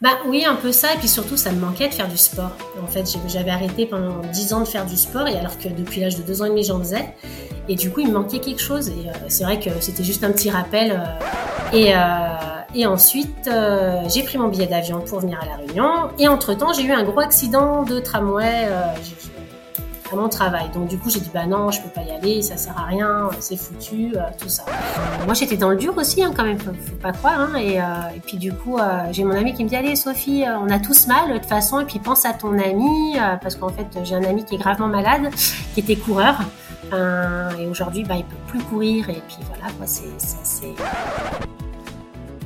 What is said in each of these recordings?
Bah oui, un peu ça, et puis surtout, ça me manquait de faire du sport. En fait, j'avais arrêté pendant 10 ans de faire du sport, et alors que depuis l'âge de 2 ans et demi, j'en faisais. Et du coup, il me manquait quelque chose, et euh, c'est vrai que c'était juste un petit rappel. Euh, et, euh, et ensuite, j'ai pris mon billet d'avion pour venir à La Réunion, et entre-temps, j'ai eu un gros accident de tramway. Mon travail. Donc du coup j'ai dit bah non je peux pas y aller, ça sert à rien, c'est foutu, euh, tout ça. Euh, moi j'étais dans le dur aussi hein, quand même, faut, faut pas croire. Hein, et, euh, et puis du coup j'ai mon ami qui me dit allez Sophie, on a tous mal de toute façon et puis pense à ton ami parce qu'en fait j'ai un ami qui est gravement malade, qui était coureur. Et aujourd'hui bah, il peut plus courir et puis voilà quoi c'est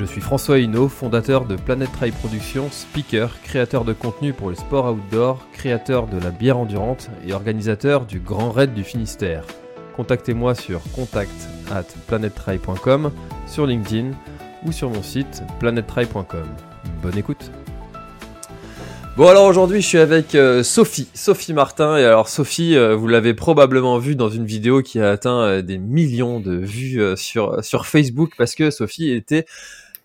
Je suis François Hinault, fondateur de Planet Trail Productions, speaker, créateur de contenu pour le sport outdoor, créateur de la bière endurante et organisateur du Grand Raid du Finistère. Contactez-moi sur contact at sur LinkedIn ou sur mon site planettrail.com. Bonne écoute Bon alors aujourd'hui je suis avec euh, Sophie, Sophie Martin et alors Sophie euh, vous l'avez probablement vu dans une vidéo qui a atteint euh, des millions de vues sur, sur Facebook parce que Sophie était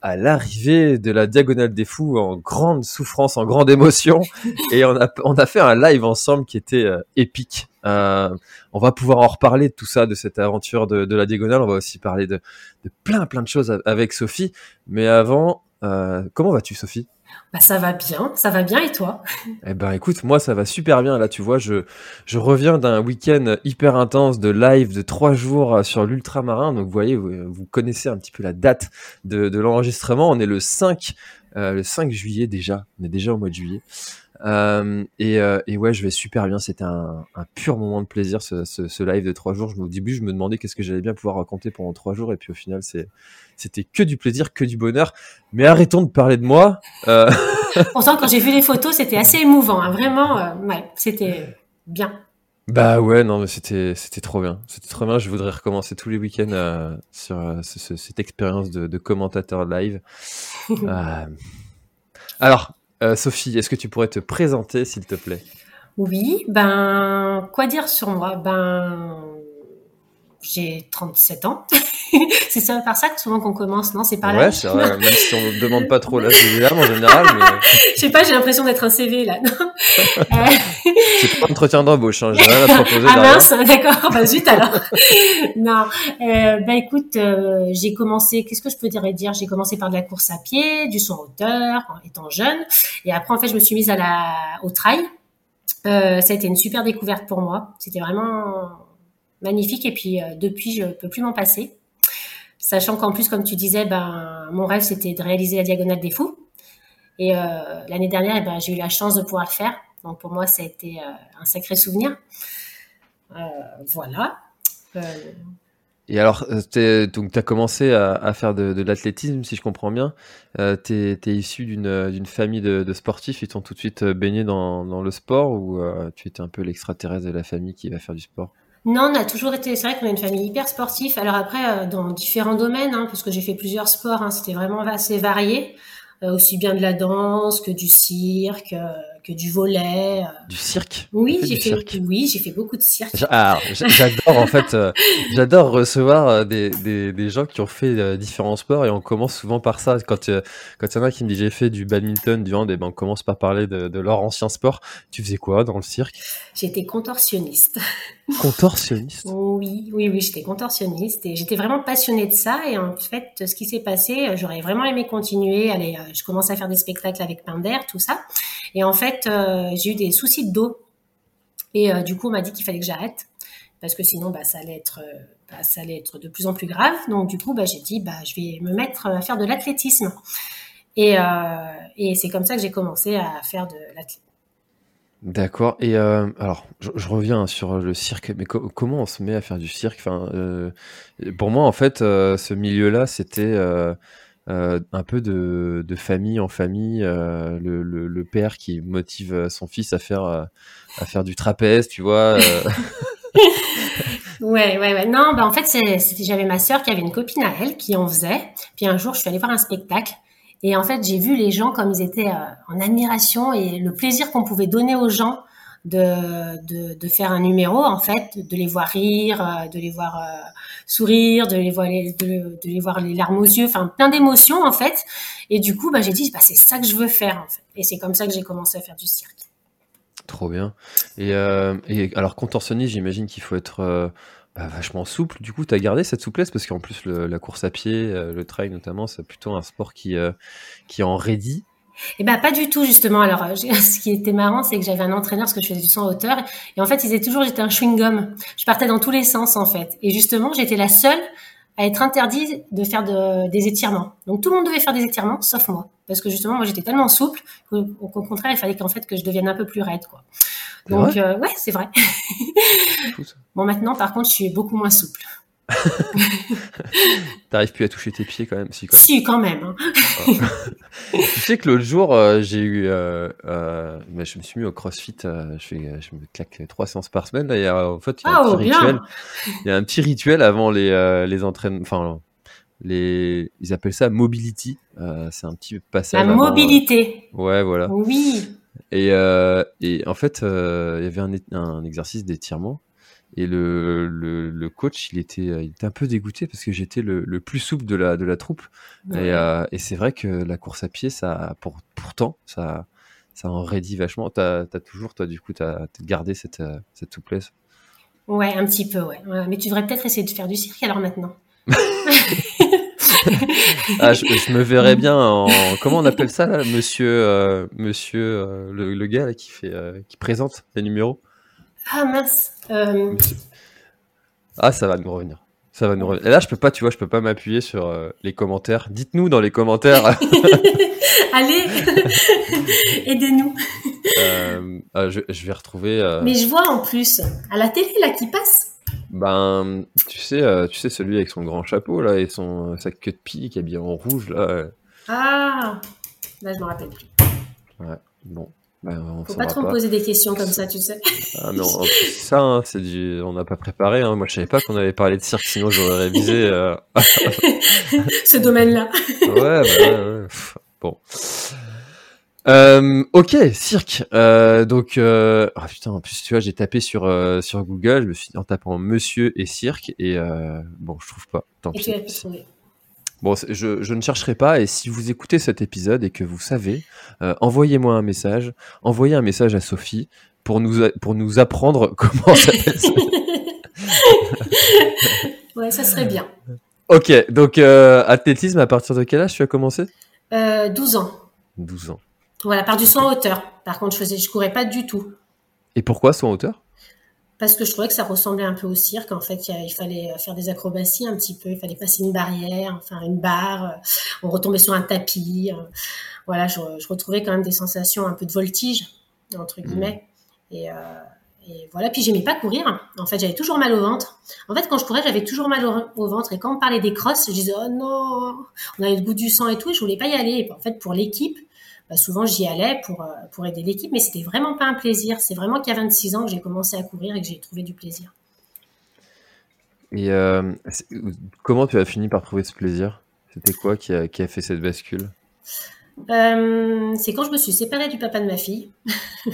à l'arrivée de la Diagonale des Fous en grande souffrance, en grande émotion. Et on a, on a fait un live ensemble qui était euh, épique. Euh, on va pouvoir en reparler de tout ça, de cette aventure de, de la Diagonale, on va aussi parler de, de plein plein de choses avec Sophie. Mais avant, euh, comment vas-tu Sophie? Bah ça va bien, ça va bien et toi? Eh ben écoute, moi ça va super bien. Là, tu vois, je, je reviens d'un week-end hyper intense de live de trois jours euh, sur l'ultramarin, donc vous voyez, vous, vous connaissez un petit peu la date de, de l'enregistrement, on est le 5, euh, le 5 juillet déjà, on est déjà au mois de juillet. Euh, et, euh, et ouais, je vais super bien, c'était un, pur moment de plaisir ce, ce, live de trois jours. Je, au début, je me demandais qu'est-ce que j'allais bien pouvoir raconter pendant trois jours, et puis au final, c'est, c'était que du plaisir, que du bonheur. Mais arrêtons de parler de moi. Euh, Pourtant quand j'ai vu les photos c'était assez émouvant, hein, vraiment, euh, ouais, c'était bien. Bah ouais, non, mais c'était c'était trop bien. C'était trop bien. Je voudrais recommencer tous les week-ends euh, sur euh, ce- ce- cette expérience de, de commentateur live. Euh, Alors, euh, Sophie, est-ce que tu pourrais te présenter, s'il te plaît? Oui, ben, quoi dire sur moi? Ben, j'ai 37 ans. c'est ça, par ça que souvent qu'on commence, non C'est par là Ouais, c'est vrai, même si on ne demande pas trop l'âge des en général, mais Je sais pas, j'ai l'impression d'être un CV là. non Euh, c'est pas un entretien d'embauche. Hein, J'ai rien à proposer ah mince, d'accord, bah zut alors. non, euh, bah écoute, euh, j'ai commencé, qu'est-ce que je peux dire et dire? J'ai commencé par de la course à pied, du son hauteur, en étant jeune, et après en fait je me suis mise à la au trail. Ça a été une super découverte pour moi. C'était vraiment magnifique et puis euh, depuis je peux plus m'en passer. Sachant qu'en plus, comme tu disais, ben mon rêve c'était de réaliser la diagonale des fous. Et euh, l'année dernière, eh ben, j'ai eu la chance de pouvoir le faire. Donc pour moi, ça a été euh, un sacré souvenir. Voilà. Et alors, tu as commencé à, faire de, l'athlétisme, si je comprends bien. Tu es, issu d'une famille de, sportifs, ils t'ont tout de suite baigné dans, le sport ou tu étais un peu l'extraterrestre de la famille qui va faire du sport? Non, on a toujours été. C'est vrai qu'on a une famille hyper sportive. Alors après, euh, dans différents domaines, hein, parce que j'ai fait plusieurs sports, hein, c'était vraiment assez varié, euh, aussi bien de la danse que du cirque, euh, que du volet. euh. Du cirque Oui, j'ai fait, oui, j'ai fait beaucoup de cirque. J'adore en fait, euh, j'adore recevoir euh, des, des, des gens qui ont fait euh, différents sports et on commence souvent par ça. Quand euh, quand il y en a qui me dit j'ai fait du badminton, du hand, et ben on commence par parler de, de leur ancien sport. Tu faisais quoi dans le cirque? J'étais contorsionniste. Contorsionniste? Oui, oui, oui, j'étais contorsionniste et j'étais vraiment passionnée de ça. Et en fait, ce qui s'est passé, j'aurais vraiment aimé continuer. Allez, je commençais à faire des spectacles avec Pinder, tout ça. Et en fait, euh, j'ai eu des soucis de dos. Et euh, du coup, on m'a dit qu'il fallait que j'arrête parce que sinon, bah, ça allait être, euh, bah, ça allait être de plus en plus grave. Donc, du coup, bah, j'ai dit, je vais me mettre à faire de l'athlétisme. Et, c'est comme ça que j'ai commencé à faire de l'athlétisme. D'accord. Et alors, je, reviens sur le cirque, mais co- comment on se met à faire du cirque? Pour moi, en fait, ce milieu-là, c'était euh, un peu de, de famille en famille. euh, le, le, le père qui motive euh, son fils à faire euh, à faire du trapèze, tu vois. euh. Ouais, ouais, ouais. Non, bah en fait, c'était j'avais ma sœur qui avait une copine à elle qui en faisait. Puis un jour, je suis allée voir un spectacle et en fait, j'ai vu les gens comme ils étaient en admiration et le plaisir qu'on pouvait donner aux gens de, de, de faire un numéro, en fait, de les voir rire, de les voir sourire, de les voir les, larmes aux yeux, enfin plein d'émotions en fait. Et du coup, bah j'ai dit, bah c'est ça que je veux faire en fait. Et c'est comme ça que j'ai commencé à faire du cirque. Trop bien. Et, euh, alors, contorsionniste, j'imagine qu'il faut être euh, bah, vachement souple. Du coup, tu as gardé cette souplesse? Parce qu'en plus, le- la course à pied, euh, le trail notamment, c'est plutôt un sport qui, qui en ready. Eh ben pas du tout justement. Alors euh, ce qui était marrant, c'est que j'avais un entraîneur parce que je faisais du son en hauteur et en fait il disait toujours j'étais un chewing gum. Je partais dans tous les sens en fait. Et justement j'étais la seule à être interdite de faire de- des étirements. Donc tout le monde devait faire des étirements sauf moi parce que justement moi j'étais tellement souple qu'au contraire il fallait qu'en fait que je devienne un peu plus raide quoi. Donc euh, ouais c'est vrai. Bon maintenant par contre je suis beaucoup moins souple. T'arrives plus à toucher tes pieds quand même, si quand même. Si quand même. hein. tu sais que l'autre jour, euh, j'ai eu, euh, euh, bah, je me suis mis au CrossFit. je fais, je me claque trois séances par semaine. Là, il y a, en fait, il y a un Oh petit rituel. Il y a un petit rituel avant les, les entraînements. Enfin, les, ils appellent ça mobility. C'est un petit passage. La avant, mobilité. Ouais, voilà. Oui. Et, et en fait, il y avait un exercice d'étirement. Et le, le, le coach, il était, il était un peu dégoûté parce que j'étais le, le plus souple de la, de la troupe. Ouais. Et, euh, et c'est vrai que la course à pied, ça, pour, pourtant, ça, ça en raidit vachement. T'as as toujours, toi, du coup, as gardé cette, euh, cette souplesse. Ouais, un petit peu, ouais. Ouais, Mais tu devrais peut-être essayer de faire du cirque alors maintenant. Ah, je, je me verrais bien en, comment on appelle ça, là, monsieur, euh, monsieur, euh, le, le gars là, qui fait, euh, qui présente les numéros? Ah mince. Euh, Ah, ça va nous revenir. Ça va nous revenir. Et là, je peux pas, tu vois, je peux pas m'appuyer sur euh, les commentaires. Dites-nous dans les commentaires. allez, aidez-nous. euh, je, je vais retrouver. Mais je vois en plus à la télé là qui passe. Ben, tu sais, tu sais celui avec son grand chapeau là et son sa queue de pie qui est habillé en rouge là. Ah, là je me rappelle plus. Bon, ben, on Faut pas trop me poser des questions comme ça, tu sais. Ah, mais en- plus, ça, hein, c'est du, on n'a pas préparé. Hein. Moi, je savais pas qu'on allait parler de cirque, sinon j'aurais révisé. euh, Ce domaine-là. Ouais, bah ouais, ouais. Bon. Euh, ok, cirque. Euh, donc, euh... ah, putain, en plus, tu vois, j'ai tapé sur sur Google, je me suis en tapant Monsieur et cirque et bon, je trouve pas. Tant Et pis. tu. Bon, je, je ne chercherai pas. Et si vous écoutez cet épisode et que vous savez, euh, envoyez-moi un message. Envoyez un message à Sophie pour nous pour nous apprendre comment ça s'appelle. ça. Ouais, ça serait bien. ok, donc euh, athlétisme. À partir de quel âge tu as commencé? Euh, 12 ans. 12 ans. Voilà, par du saut en hauteur. Par contre, je faisais, je courais pas du tout. Et pourquoi son hauteur? Parce que je trouvais que ça ressemblait un peu au cirque. En fait, il fallait faire des acrobaties un petit peu. Il fallait passer une barrière, enfin une barre. euh, On retombait sur un tapis. euh, Voilà, je, je retrouvais quand même des sensations un peu de voltige, entre guillemets. Et, euh, et voilà. Puis j'aimais pas courir. En fait, j'avais toujours mal au ventre. En fait, quand je courais, j'avais toujours mal au, au ventre. Et quand on parlait des crosses, je disais oh non, on avait le goût du sang et tout. Et je voulais pas y aller. Et en fait, pour l'équipe, bah, souvent j'y allais pour euh, pour aider l'équipe, mais c'était vraiment pas un plaisir. C'est vraiment qu'il y a 26 ans que j'ai commencé à courir et que j'ai trouvé du plaisir. Et euh, comment tu as fini par trouver ce plaisir? C'était quoi qui a, qui a fait cette bascule? Euh, c'est quand je me suis séparée du papa de ma fille.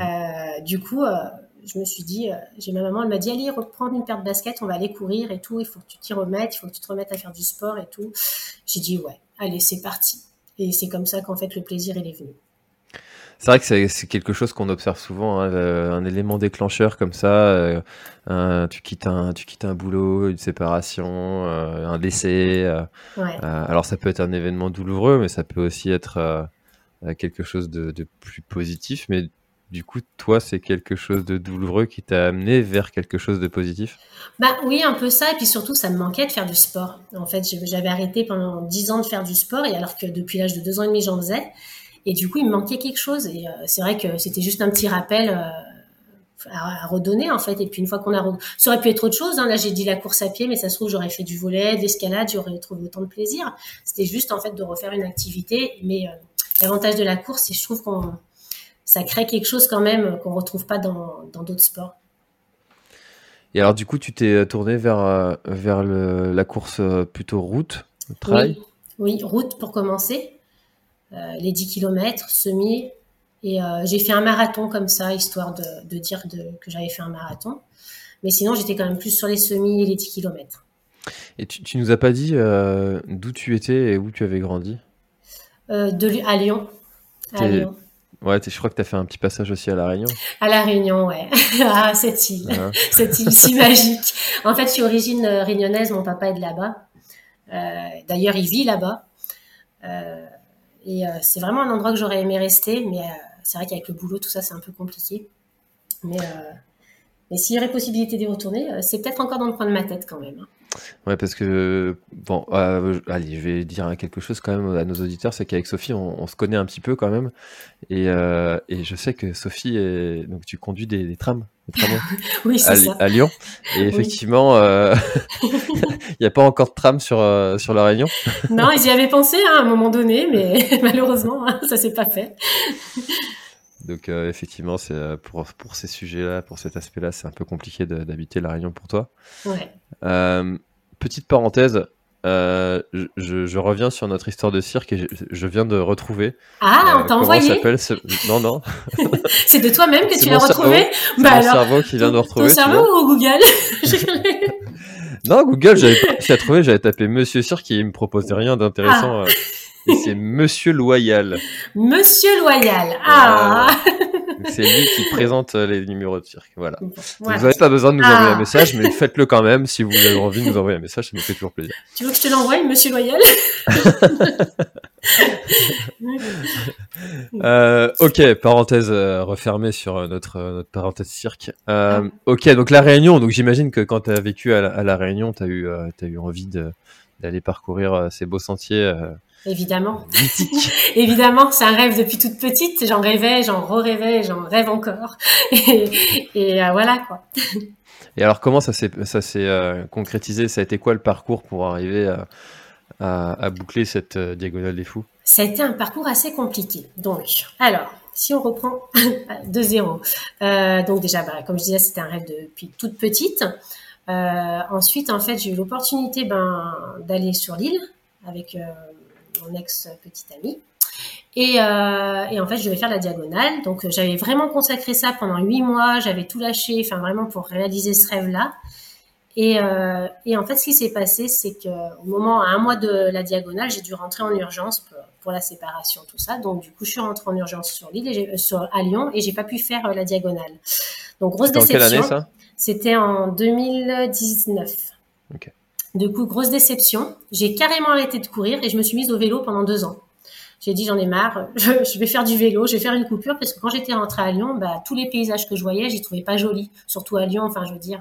Euh, du coup, je me suis dit, j'ai ma maman, elle m'a dit, allez, reprendre une paire de baskets, on va aller courir et tout, il faut que tu t'y remettes, il faut que tu te remettes à faire du sport et tout. J'ai dit, ouais, allez, c'est parti. Et c'est comme ça qu'en fait, le plaisir, il est venu. C'est vrai que c'est quelque chose qu'on observe souvent, hein, un élément déclencheur comme ça. Euh, tu, quittes un, tu quittes un boulot, une séparation, euh, un décès. Euh, alors ça peut être un événement douloureux, mais ça peut aussi être quelque chose de, plus positif. Mais du coup, toi, c'est quelque chose de douloureux qui t'a amené vers quelque chose de positif? Bah oui, un peu ça. Et puis surtout, ça me manquait de faire du sport. En fait, j'avais arrêté pendant 10 ans de faire du sport, et alors que depuis l'âge de 2 ans et demi, j'en faisais. Et du coup, il me manquait quelque chose. Et euh, c'est vrai que c'était juste un petit rappel euh, à, redonner en fait. Et puis une fois qu'on a, ça aurait pu être autre chose. Hein. Là, j'ai dit la course à pied, mais ça se trouve j'aurais fait du volet, de l'escalade, j'aurais trouvé autant de plaisir. C'était juste en fait de refaire une activité. Mais euh, l'avantage de la course, c'est je trouve qu'on ça crée quelque chose quand même qu'on retrouve pas dans d'autres sports. Et alors du coup, tu t'es tourné vers vers le, la course plutôt route, trail? Oui. oui, route pour commencer. Euh, les 10 km, semi. Et euh, j'ai fait un marathon comme ça, histoire de, dire que j'avais fait un marathon. Mais sinon, j'étais quand même plus sur les semis et les 10 km. Et tu, tu nous as pas dit euh, d'où tu étais et où tu avais grandi? De, À Lyon. À Lyon. Ouais, je crois que tu as fait un petit passage aussi à La Réunion. À La Réunion, ouais. ah, cette île. cette île si magique. En fait, je suis origine réunionnaise, mon papa est de là-bas. D'ailleurs, il vit là-bas. Et euh, c'est vraiment un endroit que j'aurais aimé rester, mais euh, c'est vrai qu'avec le boulot, tout ça, c'est un peu compliqué. Mais, euh, mais s'il y aurait possibilité d'y retourner, c'est peut-être encore dans le coin de ma tête quand même. Hein. Ouais, parce que, bon, allez, je vais dire quelque chose quand même à nos auditeurs, c'est qu'avec Sophie, on, se connaît un petit peu quand même. Et, et je sais que Sophie, est, donc tu conduis des trams oui, à, ça. à, Lyon. Et effectivement, euh, il n'y a pas encore de tram sur, euh, sur la Réunion. non, ils y avaient pensé hein, à un moment donné, mais malheureusement, hein, ça s'est pas fait. Donc euh, effectivement, c'est pour, pour ces sujets-là, pour cet aspect-là, c'est un peu compliqué d'habiter la Réunion pour toi. Ouais. petite parenthèse, euh, je, reviens sur notre histoire de cirque et je, viens de retrouver. Ah, on t'a envoyé s'appelle Non, non. c'est de toi-même que tu l'as retrouvé C'est bah mon cerveau qui vient de retrouver. Ton cerveau ou Google Non, Google, j'avais pas trouvé, j'avais tapé Monsieur Cirque et il me proposait rien d'intéressant. Ah. Et c'est Monsieur Loyal. Monsieur Loyal. Ah c'est lui qui présente euh, les numéros de cirque. Voilà. Vous n'avez pas besoin de nous envoyer un ah. message, mais faites-le quand même si vous avez envie de nous envoyer un message, ça nous fait toujours plaisir. Tu veux que je te l'envoie, monsieur Loyal? Euh, Ok, parenthèse euh, refermée sur notre, notre parenthèse cirque. Ah. Ok, donc la Réunion. Donc j'imagine que quand tu as vécu à la, Réunion, tu as, eu, as eu envie d'aller parcourir ces beaux sentiers Évidemment. Évidemment, c'est un rêve depuis toute petite. J'en rêvais, j'en re-rêvais, j'en rêve encore. Et, euh, voilà quoi. Et alors, comment ça s'est euh, concrétisé? Ça a été quoi le parcours pour arriver à, à, boucler cette euh, diagonale des fous? Ça a été un parcours assez compliqué. Donc, alors, si on reprend de zéro. donc déjà, bah, comme je disais, c'était un rêve depuis toute petite. ensuite, en fait, j'ai eu l'opportunité ben, d'aller sur l'île avec mon ex-petite amie. Et, euh, et, en fait, je devais faire la diagonale. Donc, j'avais vraiment consacré ça pendant huit mois. J'avais tout lâché, enfin vraiment pour réaliser ce rêve-là. Et, euh, et, en fait, ce qui s'est passé, c'est que au moment, à un mois de la diagonale, j'ai dû rentrer en urgence pour, pour, la séparation, tout ça. Donc, du coup, je suis rentrée en urgence sur l'île, et sur à Lyon, et j'ai pas pu faire euh, la diagonale. Donc, grosse déception. C'était en 2019. Ok. Du coup, grosse déception. J'ai carrément arrêté de courir et je me suis mise au vélo pendant deux ans. J'ai dit j'en ai marre, je, vais faire du vélo, je vais faire une coupure parce que quand j'étais rentrée à Lyon, bah, tous les paysages que je voyais, j'y trouvais pas jolis. Surtout à Lyon, enfin je veux dire,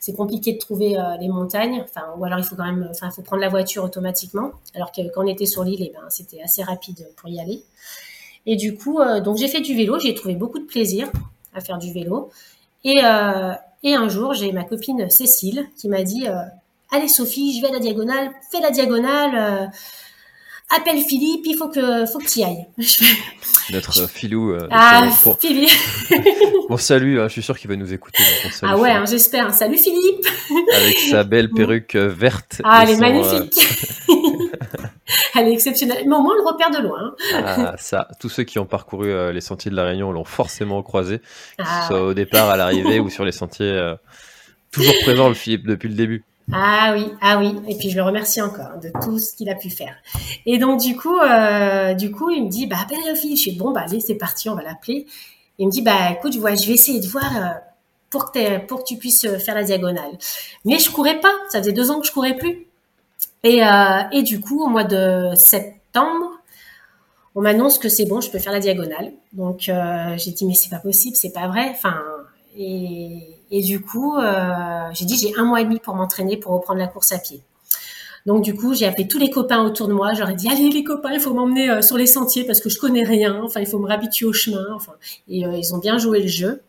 c'est compliqué de trouver euh, les montagnes, enfin ou alors il faut quand même, enfin faut prendre la voiture automatiquement. Alors que quand on était sur l'île, eh ben c'était assez rapide pour y aller. Et du coup, euh, donc j'ai fait du vélo, j'ai trouvé beaucoup de plaisir à faire du vélo. Et, euh, et un jour, j'ai ma copine Cécile qui m'a dit allez Sophie, je vais à la diagonale, fais la diagonale, euh, appelle Philippe, il faut que, faut que tu y ailles. Notre filou. Euh, ah, Philippe. bon, salut, hein, je suis sûr qu'il va nous écouter. ah ouais, hein, j'espère. Salut Philippe. Avec sa belle perruque euh, verte. Ah, elle est magnifique. elle est exceptionnelle. Mais au moins, on le repère de loin. Ah, ça, tous ceux qui ont parcouru euh, les sentiers de la Réunion l'ont forcément croisé, que ce ah, soit au départ, à l'arrivée ou sur les sentiers. Euh, toujours présent, le Philippe, depuis le début. Ah oui, ah oui. Et puis je le remercie encore de tout ce qu'il a pu faire. Et donc du coup, euh, du coup, il me dit, bah appelle Philippe. Je suis bon, bah allez, c'est parti, on va l'appeler. Il me dit, bah écoute, vois, je vais essayer de voir pour que, pour que tu puisses faire la diagonale. Mais je courais pas. Ça faisait deux ans que je courais plus. Et, euh, et du coup, au mois de septembre, on m'annonce que c'est bon, je peux faire la diagonale. Donc euh, j'ai dit mais c'est pas possible, c'est pas vrai. Enfin et, et du coup euh, j'ai dit j'ai un mois et demi pour m'entraîner pour reprendre la course à pied. Donc du coup j'ai appelé tous les copains autour de moi. J'aurais dit allez les copains, il faut m'emmener euh, sur les sentiers parce que je connais rien. Enfin il faut me réhabituer au chemin. Enfin et euh, ils ont bien joué le jeu.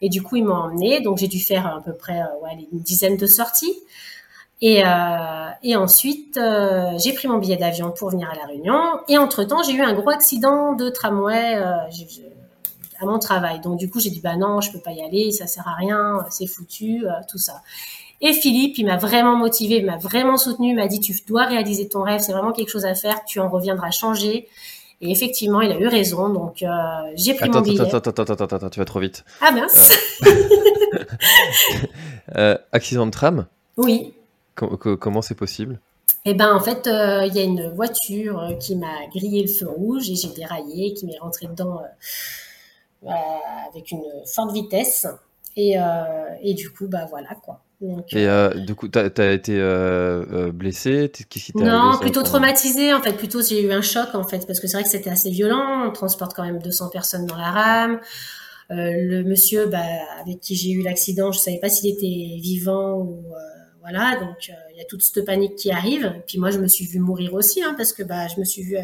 Et du coup ils m'ont emmené. Donc j'ai dû faire à peu près une dizaine de sorties. Et, ensuite, j'ai pris mon billet d'avion pour venir à La Réunion. Et entre-temps, j'ai eu un gros accident de tramway à mon travail. Donc du coup, j'ai dit, bah non, je peux pas y aller, ça sert à rien, c'est foutu, euh, tout ça. Et Philippe, il m'a vraiment motivé, il m'a vraiment soutenu, il m'a dit, tu dois réaliser ton rêve, c'est vraiment quelque chose à faire, tu en reviendras changer. Et effectivement, il a eu raison. Donc, euh, j'ai pris attends, mon billet. Attends, attends, attends, attends, attends, tu vas trop vite. Ah mince. Euh, accident de tram? Oui comment c'est possible? Eh ben en fait, euh, il y a une voiture euh, qui m'a grillé le feu rouge et j'ai déraillé, qui m'est rentré dedans euh, avec une forte vitesse. Et, et, du coup, bah voilà quoi. et du coup, t'as as été blessé? Qu'est-ce qui Non, plutôt traumatisé en fait. Plutôt, j'ai eu un choc en fait parce que c'est vrai que c'était assez violent. On transporte quand même 200 personnes dans la rame. le monsieur bah, avec qui j'ai eu l'accident, je savais pas s'il était vivant ou voilà, donc euh, il y a toute cette panique qui arrive. Et puis moi, je me suis vue mourir aussi, hein, parce que bah, je me suis vue euh,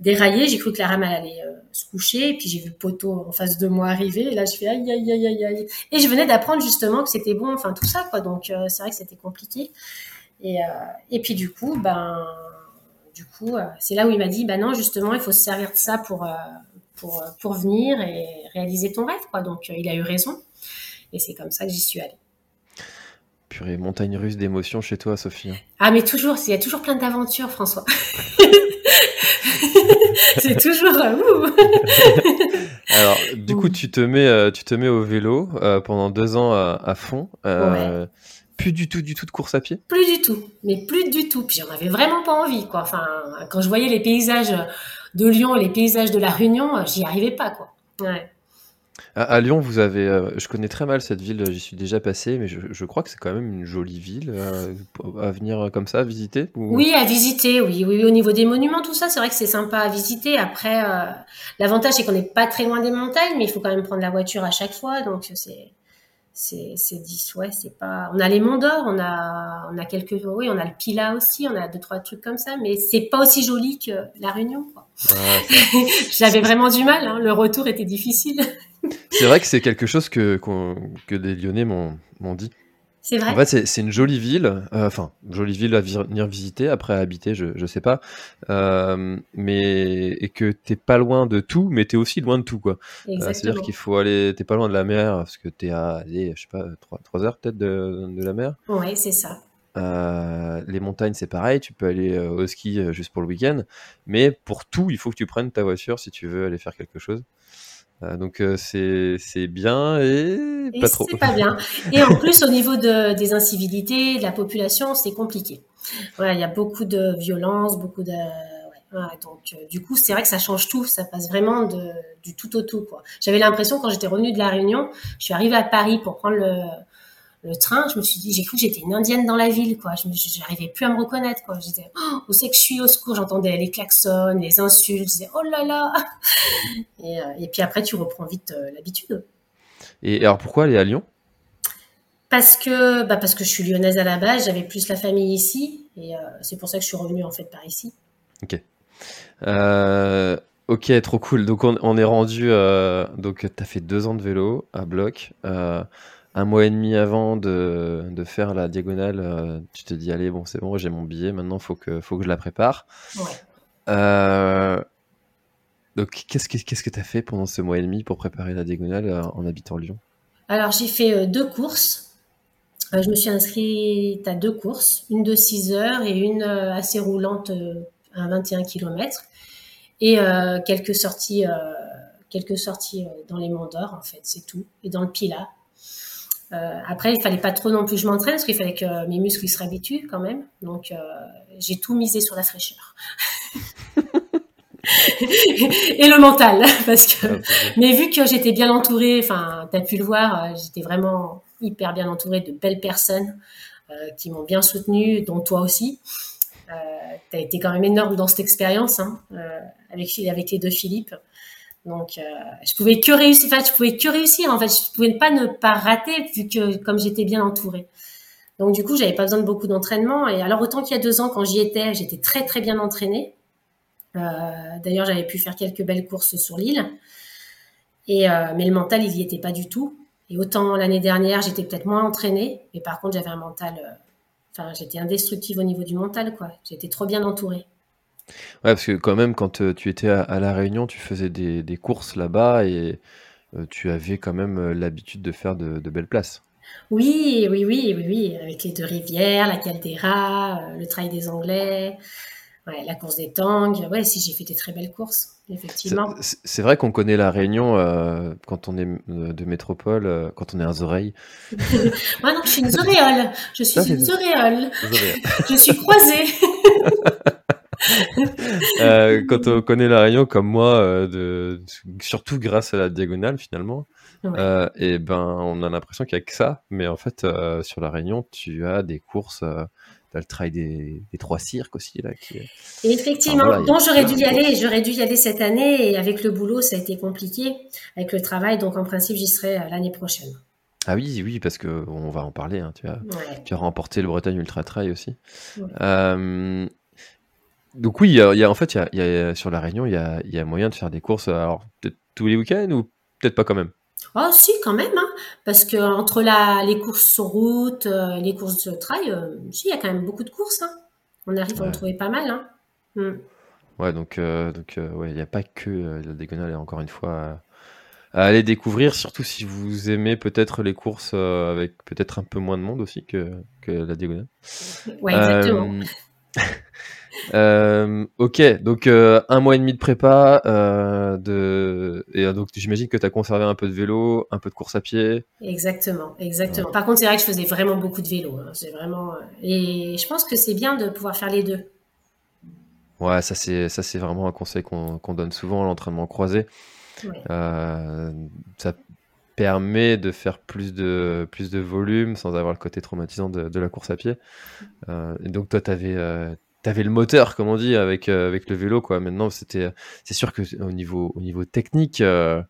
dérailler. J'ai cru que la rame allait euh, se coucher. Et puis j'ai vu le poteau en face de moi arriver. Et là, je fais aïe, aïe, aïe, aïe, aïe. Et je venais d'apprendre justement que c'était bon, enfin tout ça, quoi. Donc c'est vrai que c'était compliqué. Et, et puis du coup, ben, du coup, c'est là où il m'a dit, bah non, justement, il faut se servir de ça pour, pour, pour venir et réaliser ton rêve, quoi. Donc il a eu raison. Et c'est comme ça que j'y suis allée. Purée, montagne russe d'émotions chez toi, Sophie. Hein. Ah, mais toujours, il y a toujours plein d'aventures, François. c'est toujours. Euh, Alors, du coup, tu te mets, euh, tu te mets au vélo euh, pendant deux ans à, fond. Plus du tout, du tout de course à pied? Plus du tout, mais plus du tout. Puis j'en avais vraiment pas envie, quoi. Enfin, quand je voyais les paysages de Lyon, les paysages de la Réunion, j'y arrivais pas, quoi. Ouais. À, Lyon, vous avez, euh, je connais très mal cette ville, j'y suis déjà passé, mais je, crois que c'est quand même une jolie ville euh, à venir comme ça visiter. Oui, à visiter, oui, oui, au niveau des monuments, tout ça, c'est vrai que c'est sympa à visiter. Après, euh, l'avantage c'est qu'on n'est pas très loin des montagnes, mais il faut quand même prendre la voiture à chaque fois, donc c'est c'est c'est 10 ouais c'est pas on a les monts d'or on a on a quelques oui on a le Pila aussi on a deux trois trucs comme ça mais c'est pas aussi joli que la Réunion quoi. j'avais vraiment du mal hein. le retour était difficile c'est vrai que c'est quelque chose que, que des Lyonnais m'ont dit. C'est vrai. En fait, c'est une jolie ville, euh, enfin, jolie ville à venir visiter, après à habiter, je, je sais pas, euh, mais et que t'es pas loin de tout, mais t'es aussi loin de tout, quoi. Euh, c'est-à-dire qu'il faut aller, t'es pas loin de la mer, parce que t'es à, allez, je sais pas, 3, 3 heures peut-être de, de, la mer. Ouais, c'est ça. les montagnes, c'est pareil, tu peux aller au ski juste pour le week-end, mais pour tout, il faut que tu prennes ta voiture si tu veux aller faire quelque chose. Euh, donc euh, c'est bien et, pas trop. C'est pas bien. Et en plus au niveau de, des incivilités, de la population, c'est compliqué. Voilà, il y a beaucoup de violence, beaucoup de ouais, donc euh, du coup, c'est vrai que ça change tout, ça passe vraiment de, du tout au tout. J'avais l'impression quand j'étais revenue de la Réunion, je suis arrivée à Paris pour prendre le le train, je me suis dit, j'ai cru que j'étais une indienne dans la ville, quoi. Je n'arrivais plus à me reconnaître, quoi. J'étais, oh, où c'est que je suis au secours? J'entendais les klaxons, les insultes. Je disais, oh là là. Et, euh, et puis après, tu reprends vite euh, l'habitude. Et alors, pourquoi aller à Lyon? Parce que, bah, parce que je suis lyonnaise à la base. J'avais plus la famille ici, et euh, c'est pour ça que je suis revenue en fait par ici. Ok. ok, trop cool. Donc on, on est rendu. donc tu as fait deux ans de vélo à bloc un mois et demi avant de, de faire la diagonale, euh, tu te dis allez bon c'est bon j'ai mon billet maintenant faut que faut que je la prépare. Ouais. Euh, donc qu'est-ce que qu'est-ce que tu as fait pendant ce mois et demi pour préparer la diagonale euh, en habitant Lyon? Alors j'ai fait deux courses. je me suis inscrite à deux courses, une de 6 heures et une assez roulante, un 21 km et quelques sorties, quelques sorties dans les Monts d'Or en fait, c'est tout, et dans le Pila. après, il fallait pas trop non plus que je m'entraîne parce qu'il fallait que mes muscles ils se réhabituent quand même. Donc, j'ai tout misé sur la fraîcheur. et le mental parce que ah, mais vu que j'étais bien entourée enfin as pu le voir euh, j'étais vraiment hyper bien entourée de belles personnes euh, qui m'ont bien soutenue dont toi aussi euh, tu as été quand même énorme dans cette expérience hein, euh, avec avec les deux Philippe donc je pouvais que réussir je pouvais que réussir en fait je pouvais pas ne pas rater vu que comme j'étais bien entourée donc du coup j'avais pas besoin de beaucoup d'entraînement et alors autant qu'il y a deux ans quand j'y étais j'étais très très bien entraînée euh, d'ailleurs, j'avais pu faire quelques belles courses sur l'île. Et, euh, mais le mental, il n'y était pas du tout. Et autant l'année dernière, j'étais peut-être moins entraînée, mais par contre, j'avais un mental. Euh, enfin, j'étais indestructible au niveau du mental, quoi. J'étais trop bien entourée. Ouais, parce que quand même, quand tu étais à, La Réunion, tu faisais des, courses là-bas et tu avais quand même l'habitude de faire de, belles places. Oui, oui, oui, oui, oui, avec les deux rivières, la Caldera, le Trail des Anglais. Ouais, la course des tangs. Ouais, si j'ai fait des très belles courses, effectivement. C'est vrai qu'on connaît la Réunion euh, quand on est euh, de métropole, euh, quand on est un Zoreille. Moi non, je suis une Zoréole. Je suis une Zoréole. je suis croisée. Quand on connaît la Réunion comme moi, de, surtout grâce à la diagonale finalement, et ben on a l'impression qu'il n'y a que ça. Mais en fait, sur la Réunion, tu as des courses T'as le trail des, trois cirques aussi là. Qui... effectivement, donc j'aurais dû y aller, j'aurais dû y aller cette année et avec le boulot ça a été compliqué avec le travail, donc en principe j'y serai euh, l'année prochaine. Ah oui, oui, parce que on va en parler. Hein, tu as, tu as remporté le Bretagne Ultra Trail aussi. Euh, donc oui, il y a, en fait, il y a, sur la Réunion, il y a, y moyen de faire des courses. Alors peut-être tous les week-ends ou peut-être pas quand même. Oh si, quand même, hein, parce que entre la, les courses sur route, euh, les courses de trail, euh, si, il y a quand même beaucoup de courses. Hein. On arrive à en trouver pas mal. Hein. Hmm. Ouais, donc euh, donc ouais, il n'y a pas que la diagonale, encore une fois, à, aller découvrir, surtout si vous aimez peut-être les courses avec peut-être un peu moins de monde aussi que, que la diagonale. Ouais, exactement. Euh, ok, donc euh, un mois et demi de prépa, euh, de... et donc j'imagine que tu as conservé un peu de vélo, un peu de course à pied. Exactement, exactement. Par contre, c'est vrai que je faisais vraiment beaucoup de vélo. Hein. vraiment, et je pense que c'est bien de pouvoir faire les deux. Ouais, ça c'est ça c'est vraiment un conseil qu'on donne souvent l'entraînement croisé. ça permet de faire plus de plus de volume sans avoir le côté traumatisant de, de la course à pied. et donc toi, tu avais t'avais le moteur, comme on dit, avec, euh, avec le vélo, quoi. Maintenant, c'était, c'est sûr que au niveau, au niveau technique, euh,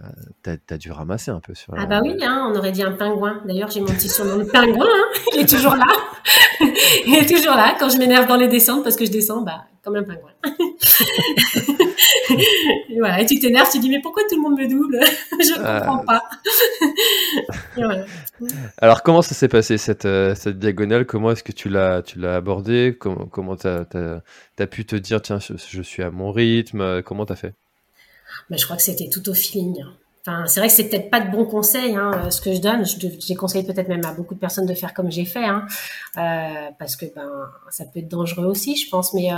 euh t'as, as dû ramasser un peu sur. Ah bah oui, hein, on aurait dit un pingouin. D'ailleurs, j'ai mon petit surnom de pingouin. Hein, il est toujours là. il est toujours là quand je m'énerve dans les descentes parce que je descends, bah comme un pingouin. et voilà, et tu t'énerves, tu dis mais pourquoi tout le monde me double? Je ne ah. comprends pas. Alors comment ça s'est passé cette, euh, cette diagonale? Comment est-ce que tu l'as tu l'as abordé Comment comment t'as as, pu te dire tiens je, suis à mon rythme? Comment t'as fait? Bah, je crois que c'était tout au feeling. Enfin, c'est vrai que c'est peut-être pas de bons conseils, hein, euh, ce que je donne. J'ai conseillé peut-être même à beaucoup de personnes de faire comme j'ai fait, hein, euh, parce que ben ça peut être dangereux aussi, je pense. Mais euh,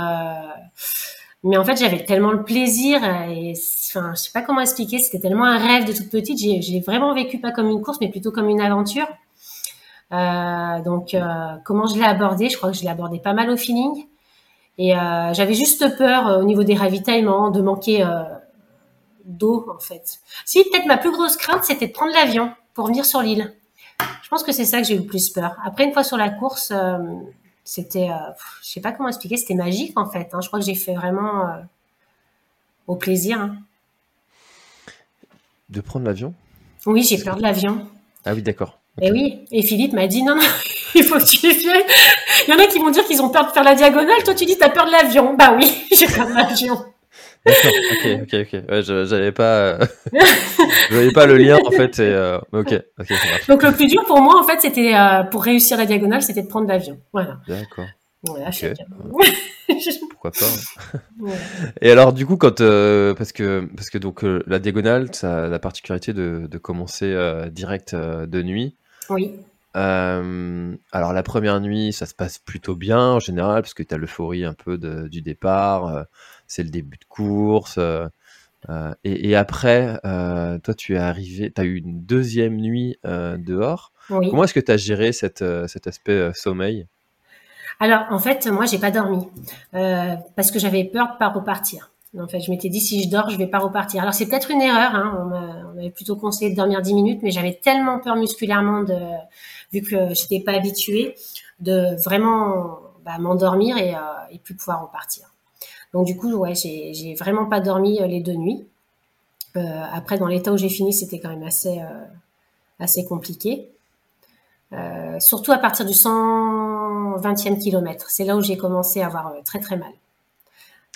mais en fait, j'avais tellement le plaisir et enfin, je sais pas comment expliquer. C'était tellement un rêve de toute petite. J'ai, j'ai vraiment vécu pas comme une course, mais plutôt comme une aventure. Euh, donc, euh, comment je l'ai abordé Je crois que je l'ai abordé pas mal au feeling. Et euh, j'avais juste peur au niveau des ravitaillements de manquer d'eau en fait. Si peut-être ma plus grosse crainte c'était de prendre l'avion pour venir sur l'île. Je pense que c'est ça que j'ai eu le plus peur. Après une fois sur la course, euh, c'était, euh, je sais pas comment expliquer, c'était magique en fait. Hein. Je crois que j'ai fait vraiment euh, au plaisir. Hein. De prendre l'avion? Oui, j'ai peur de l'avion. Ah oui, d'accord. Et oui, et Philippe m'a dit non, non, il faut que tu viennes. Il y en a qui vont dire qu'ils ont peur de faire la diagonale. Toi, tu dis tu as peur de l'avion. Bah oui, j'ai peur de l'avion. D'accord, ok, ok, ok. Ouais, j'avais pas, je voyais pas le lien en fait. Et, euh, ok, ok. Donc le plus dur pour moi en fait, c'était euh, pour réussir la diagonale, c'était de prendre l'avion. Voilà. D'accord. Voilà, Pourquoi pas. Hein. Et alors du coup, quand euh, parce que parce que donc euh, la diagonale, ça a la particularité de, de commencer direct de nuit. Oui. Alors la première nuit, ça se passe plutôt bien en général, parce que tu as l'euphorie un peu du départ, c'est le début de course. Et, après, toi, tu es arrivé, tu as eu une deuxième nuit dehors. Comment est-ce que tu as géré cet aspect sommeil? Alors, en fait, moi, j'ai pas dormi parce que j'avais peur de pas repartir. En fait, je m'étais dit si je dors, je vais pas repartir. Alors c'est peut-être une erreur. Hein. On m'avait plutôt conseillé de dormir 10 minutes, mais j'avais tellement peur musculairement vu que j'étais pas habituée, de vraiment bah, m'endormir et, euh, plus pouvoir repartir. Donc du coup, ouais, j'ai vraiment pas dormi euh, les deux nuits. Euh, après, dans l'état où j'ai fini, c'était quand même assez euh, assez compliqué. Surtout à partir du 120e kilomètre. C'est là où j'ai commencé à avoir très très mal.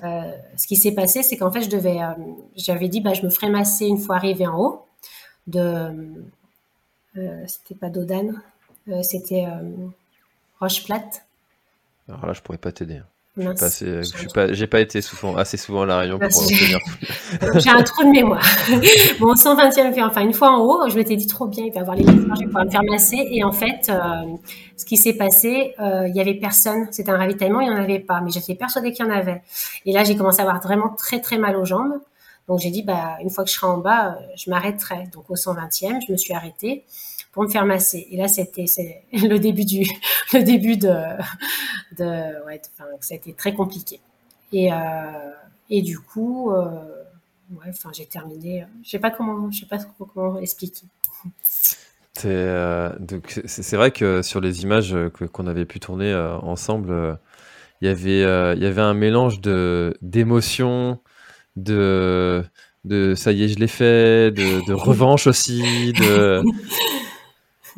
Euh, ce qui s'est passé, c'est qu'en fait, je devais, euh, j'avais dit, bah, je me ferais masser une fois arrivé en haut. De, euh, c'était pas d'Odane, c'était Roche Plate. Alors là, je pourrais pas t'aider. Je n'ai pas, j'ai pas été souvent, assez souvent à la Réunion pour obtenir. j'ai un trou de mémoire. bon, 120e, enfin une fois en haut, je m'étais dit trop bien, il va avoir les livres, je vais pouvoir me faire masser. Et en fait, euh, ce qui s'est passé, euh, il y avait personne. C'était un ravitaillement, il n'y en avait pas, mais j'étais persuadée qu'il y en avait. Et là, j'ai commencé à avoir vraiment très très mal aux jambes. Donc j'ai dit, bah une fois que je serai en bas, euh, je m'arrêterai. Donc au 120e, je me suis arrêtée pour me faire masser. Et là, c'était le début du le début de de ouais, enfin, été très compliqué. Et euh, et du coup, euh, ouais, enfin, j'ai terminé. Je sais pas comment, je sais pas comment expliquer. Euh, donc c'est vrai que sur les images qu'on avait pu tourner euh, ensemble, euh, il y avait il y avait un mélange de d'émotions, de de ça y est je l'ai fait, de, de revanche aussi, de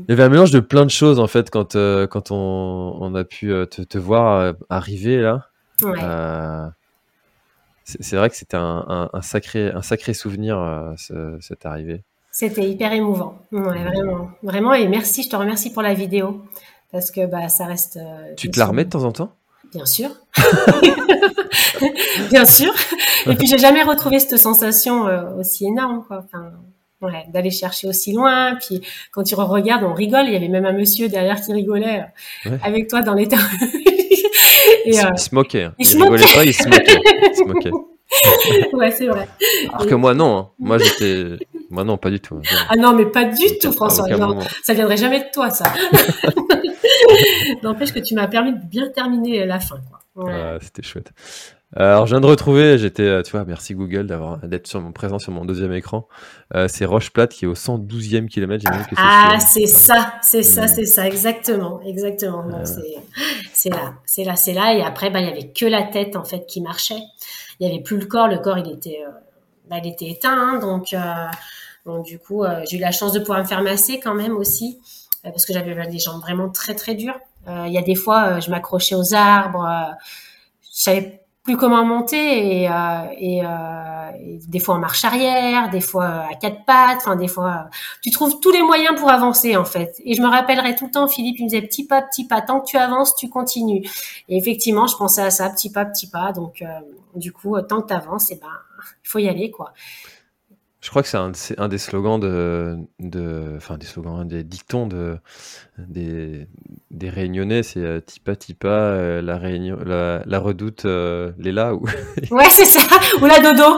Il y avait un mélange de plein de choses en fait quand, euh, quand on, on, a pu euh, te, te, voir euh, arriver là. Ouais. c'est vrai que c'était un, un, sacré, un sacré souvenir cette arrivée. C'était hyper émouvant, ouais, vraiment, vraiment. Et merci, je te remercie pour la vidéo parce que bah ça reste. tu te la remets de temps en temps? Bien sûr, bien sûr. Et puis j'ai jamais retrouvé cette sensation aussi énorme quoi. Enfin, Ouais, d'aller chercher aussi loin. Puis quand tu regardes, on rigole. Il y avait même un monsieur derrière qui rigolait euh, avec toi dans l'état. il, euh, se moquait. Hein. Il, il rigolait pas, il se moquait. Il se moquait. ouais, c'est vrai. Alors que moi, non. Hein. Moi, j'étais. Moi, non, pas du tout. Ah non, mais pas du tout, François. Non, ça viendrait jamais de toi, ça. N'empêche que tu m'as permis de bien terminer la fin. Quoi. Ouais. Ah, c'était chouette. Alors, je viens de retrouver, j'étais, euh, tu vois, merci Google d'avoir d'être sur mon présent sur mon deuxième écran. Euh, c'est Roche Plate qui est au 112e kilomètre. Ah, c'est ça, c'est ça, c'est ça, exactement, exactement. c'est là, c'est là, c'est là. Et après, bah, il y avait que la tête en fait qui marchait. Il y avait plus le corps. Le corps, il était, euh, bah, il était éteint. Hein, donc, euh, donc du coup, euh, j'ai eu la chance de pouvoir me faire masser quand même aussi, parce que j'avais des jambes vraiment très très dures. Il y a des fois, je m'accrochais aux arbres. je savais plus comment monter et, euh, et, euh, des fois en marche arrière, des fois à quatre pattes, enfin des fois tu trouves tous les moyens pour avancer en fait. Et je me rappellerai tout le temps, Philippe il me disait petit pas, petit pas, tant que tu avances, tu continues. Et effectivement, je pensais à ça, petit pas, petit pas. Donc euh, du coup, tant que tu avances, et eh ben il faut y aller quoi. Je crois que c'est un, un, des slogans de, de, enfin des slogans, des dictons de, des, des Réunionnais, c'est euh, Tipa Tipa, euh, la, réunion, la, la redoute, euh, Léla ou. ouais, c'est ça, ou la dodo.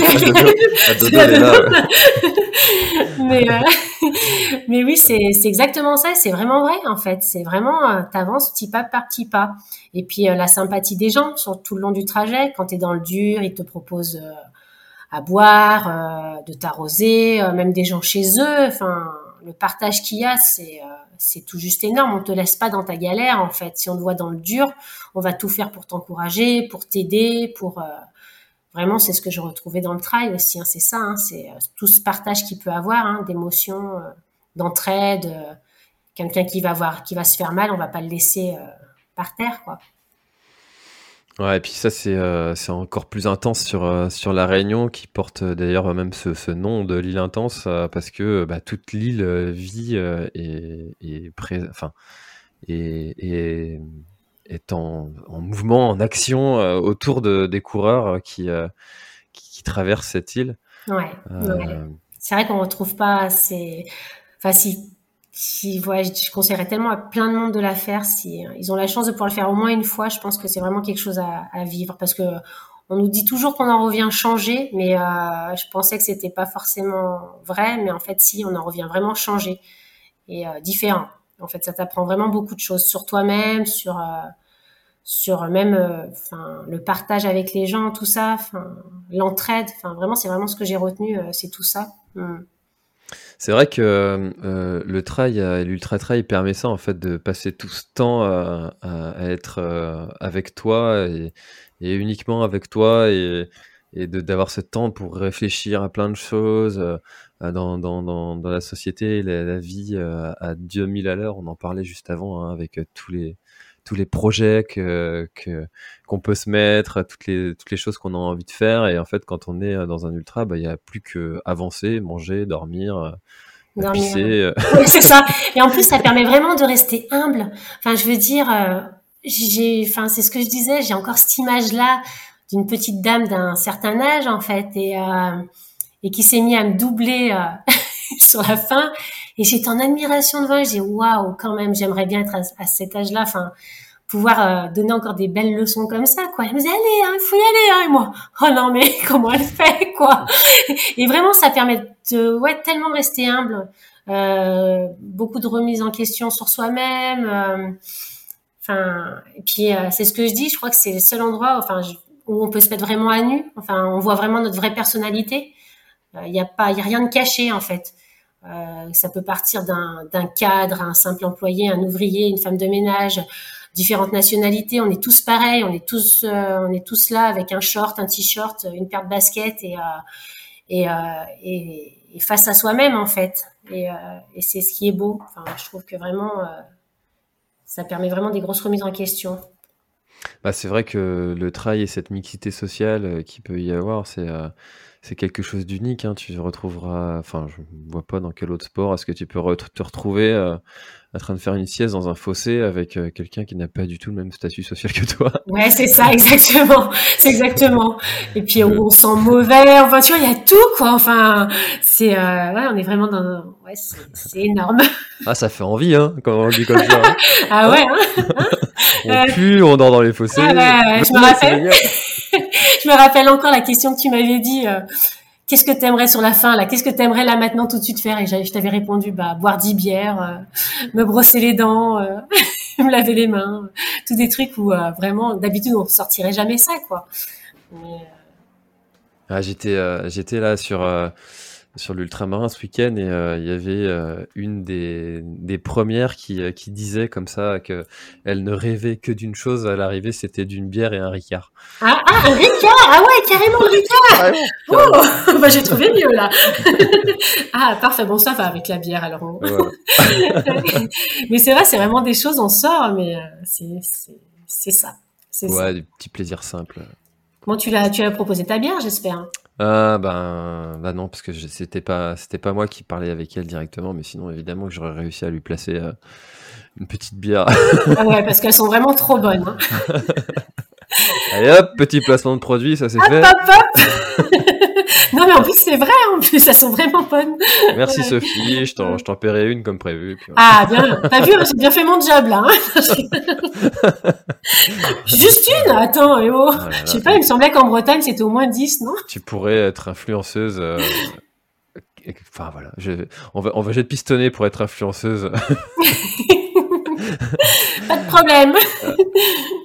la dodo, la dodo Léla. mais, euh, mais oui, c'est exactement ça, c'est vraiment vrai en fait. C'est vraiment, euh, t'avances petit pas par petit pas. Et puis la sympathie des gens sur tout le long du trajet, quand t'es dans le dur, ils te proposent à boire, euh, de t'arroser, euh, même des gens chez eux. Enfin, le partage qu'il y a, c'est euh, tout juste énorme. On te laisse pas dans ta galère en fait. Si on te voit dans le dur, on va tout faire pour t'encourager, pour t'aider, pour vraiment c'est ce que je retrouvais dans le trail aussi. Hein, c'est ça, hein, c'est tout ce partage qu'il peut avoir, hein, d'émotions, d'entraide. Quelqu'un qui va qui va se faire mal, on va pas le laisser par terre, quoi. Ouais, et puis ça, c'est euh, c'est encore plus intense sur, euh, sur La Réunion, qui porte euh, d'ailleurs même ce, ce nom de l'île intense, parce que bah, toute l'île vit et, et, enfin, et, et est en, en, mouvement, en action autour de, des coureurs qui, qui, qui, traversent cette île. Ouais, ouais. c'est vrai qu'on retrouve pas ces. Enfin, si si, ouais, je, conseillerais tellement à plein de monde de la faire. Si ils ont la chance de pouvoir le faire au moins une fois, je pense que c'est vraiment quelque chose à, à, vivre parce que on nous dit toujours qu'on en revient changé, mais euh, je pensais que c'était pas forcément vrai, mais en fait, si, on en revient vraiment changé et euh, différent. En fait, ça t'apprend vraiment beaucoup de choses sur toi-même, sur euh, sur même euh, le partage avec les gens, tout ça, l'entraide. Enfin vraiment, c'est vraiment ce que j'ai retenu, euh, c'est tout ça. Hmm. C'est vrai que euh, le trail, l'ultra trail permet ça en fait de passer tout ce temps à, être avec toi et, uniquement avec toi et, et d'avoir ce temps pour réfléchir à plein de choses dans, la société, la, la vie à 2000 à l'heure. On en parlait juste avant hein, avec tous les tous les projets que qu'on peut se mettre, toutes les toutes les choses qu'on a envie de faire. Et en fait, quand on est dans un ultra, bah il y a plus que avancer, manger, dormir. Euh, Pisser. Euh. c'est ça. Et en plus, ça permet vraiment de rester humble. Enfin, je veux dire, euh, j'ai, enfin, c'est ce que je disais. J'ai encore cette image-là d'une petite dame d'un certain âge, en fait, et et qui s'est mis à me doubler sur la fin. Et j'étais en admiration devant. J'ai waouh, quand même, j'aimerais bien être à, cet âge-là. Enfin, pouvoir euh, donner encore des belles leçons comme ça, quoi. Elle me disait, allez, il hein, faut y aller, hein. Et moi, oh non, mais comment elle fait, quoi? Et vraiment, ça permet de, ouais, tellement rester humble. Euh, beaucoup de remise en question sur soi-même. Euh, enfin, et puis, euh, c'est ce que je dis. Je crois que c'est le seul endroit, enfin, où on peut se mettre vraiment à nu. Enfin, on voit vraiment notre vraie personnalité. Il n'y a pas, il a rien de caché, en fait. Euh, ça peut partir d'un cadre, un simple employé, un ouvrier, une femme de ménage, différentes nationalités. On est tous pareils, on est tous, euh, on est tous là avec un short, un t-shirt, une paire de baskets et, euh, face à soi-même en fait. Et, et c'est ce qui est beau. Enfin, je trouve que vraiment, ça permet vraiment des grosses remises en question. Bah, c'est vrai que le trail et cette mixité sociale qui peut y avoir, c'est c'est quelque chose d'unique. Hein. Tu retrouveras, enfin, je ne vois pas dans quel autre sport est-ce que tu peux te retrouver euh, en train de faire une sieste dans un fossé avec euh, quelqu'un qui n'a pas du tout le même statut social que toi? Ouais, c'est ça, exactement. C'est exactement. Et puis on, sent mauvais. Enfin, tu vois, il y a tout, quoi. Enfin, c'est, euh, ouais, on est vraiment dans, ouais, c'est énorme. Ah, ça fait envie, hein, quand on dit comme ça. Hein. ah ouais. Hein, on pue, on dort dans les fossés. Ah ouais, je me rappelle. Je me rappelle encore la question que tu m'avais dit. Euh, qu'est-ce que t'aimerais sur la fin là? Qu'est-ce que t'aimerais là maintenant tout de suite faire? Et je t'avais répondu bah boire 10 bières, euh, me brosser les dents, euh, me laver les mains, tous des trucs où vraiment d'habitude on sortirait jamais ça quoi. Ah, j'étais là sur sur l'ultramarin ce week-end et euh, il y avait euh, une des, des premières qui, euh, qui disait comme ça que elle ne rêvait que d'une chose à l'arrivée, c'était d'une bière et un Ricard. Ah, ah un Ricard Ah ouais, carrément le Ricard Oh bah, J'ai trouvé mieux là Ah parfait, bon ça va avec la bière alors. mais c'est vrai, c'est vraiment des choses, on sort, mais c'est ça. Ouais, ça. des petits plaisirs simples. Comment tu l'as tu as proposé ta bière, j'espère ah ben, bah non, parce que c'était pas, c'était pas moi qui parlais avec elle directement, mais sinon évidemment que j'aurais réussi à lui placer euh, une petite bière. ah ouais, parce qu'elles sont vraiment trop bonnes. Hein. Allez hop, petit placement de produit, ça c'est fait. Hop, hop. Non mais en plus c'est vrai, en plus ça sent vraiment bonnes. Merci Sophie, je t'en, je t'en paierai une comme prévu. Ah bien, t'as vu, j'ai bien fait mon job là. Hein. Juste une, attends, et oh. oh je sais pas, il me semblait qu'en Bretagne c'était au moins 10, non? Tu pourrais être influenceuse. Euh, enfin voilà, je... on va on va jeter pistonner pour être influenceuse. pas de problème.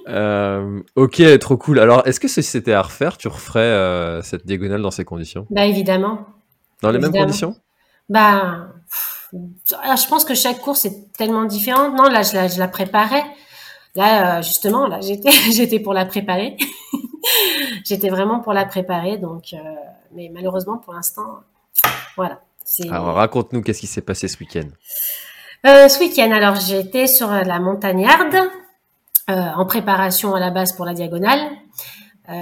Euh, ok, trop cool. Alors, est-ce que si c'était à refaire, tu referais euh, cette diagonale dans ces conditions? Bah évidemment. Dans les mêmes conditions? Bah, je pense que chaque course est tellement différente. Non, là, je la, je la préparais. Là, euh, justement, là, j'étais, j'étais pour la préparer. j'étais vraiment pour la préparer. Donc, mais malheureusement, pour l'instant, voilà. Alors, raconte-nous qu'est-ce qui s'est passé ce week-end. Euh, ce week-end, alors j'étais sur la montagnarde euh, en préparation à la base pour la diagonale, euh,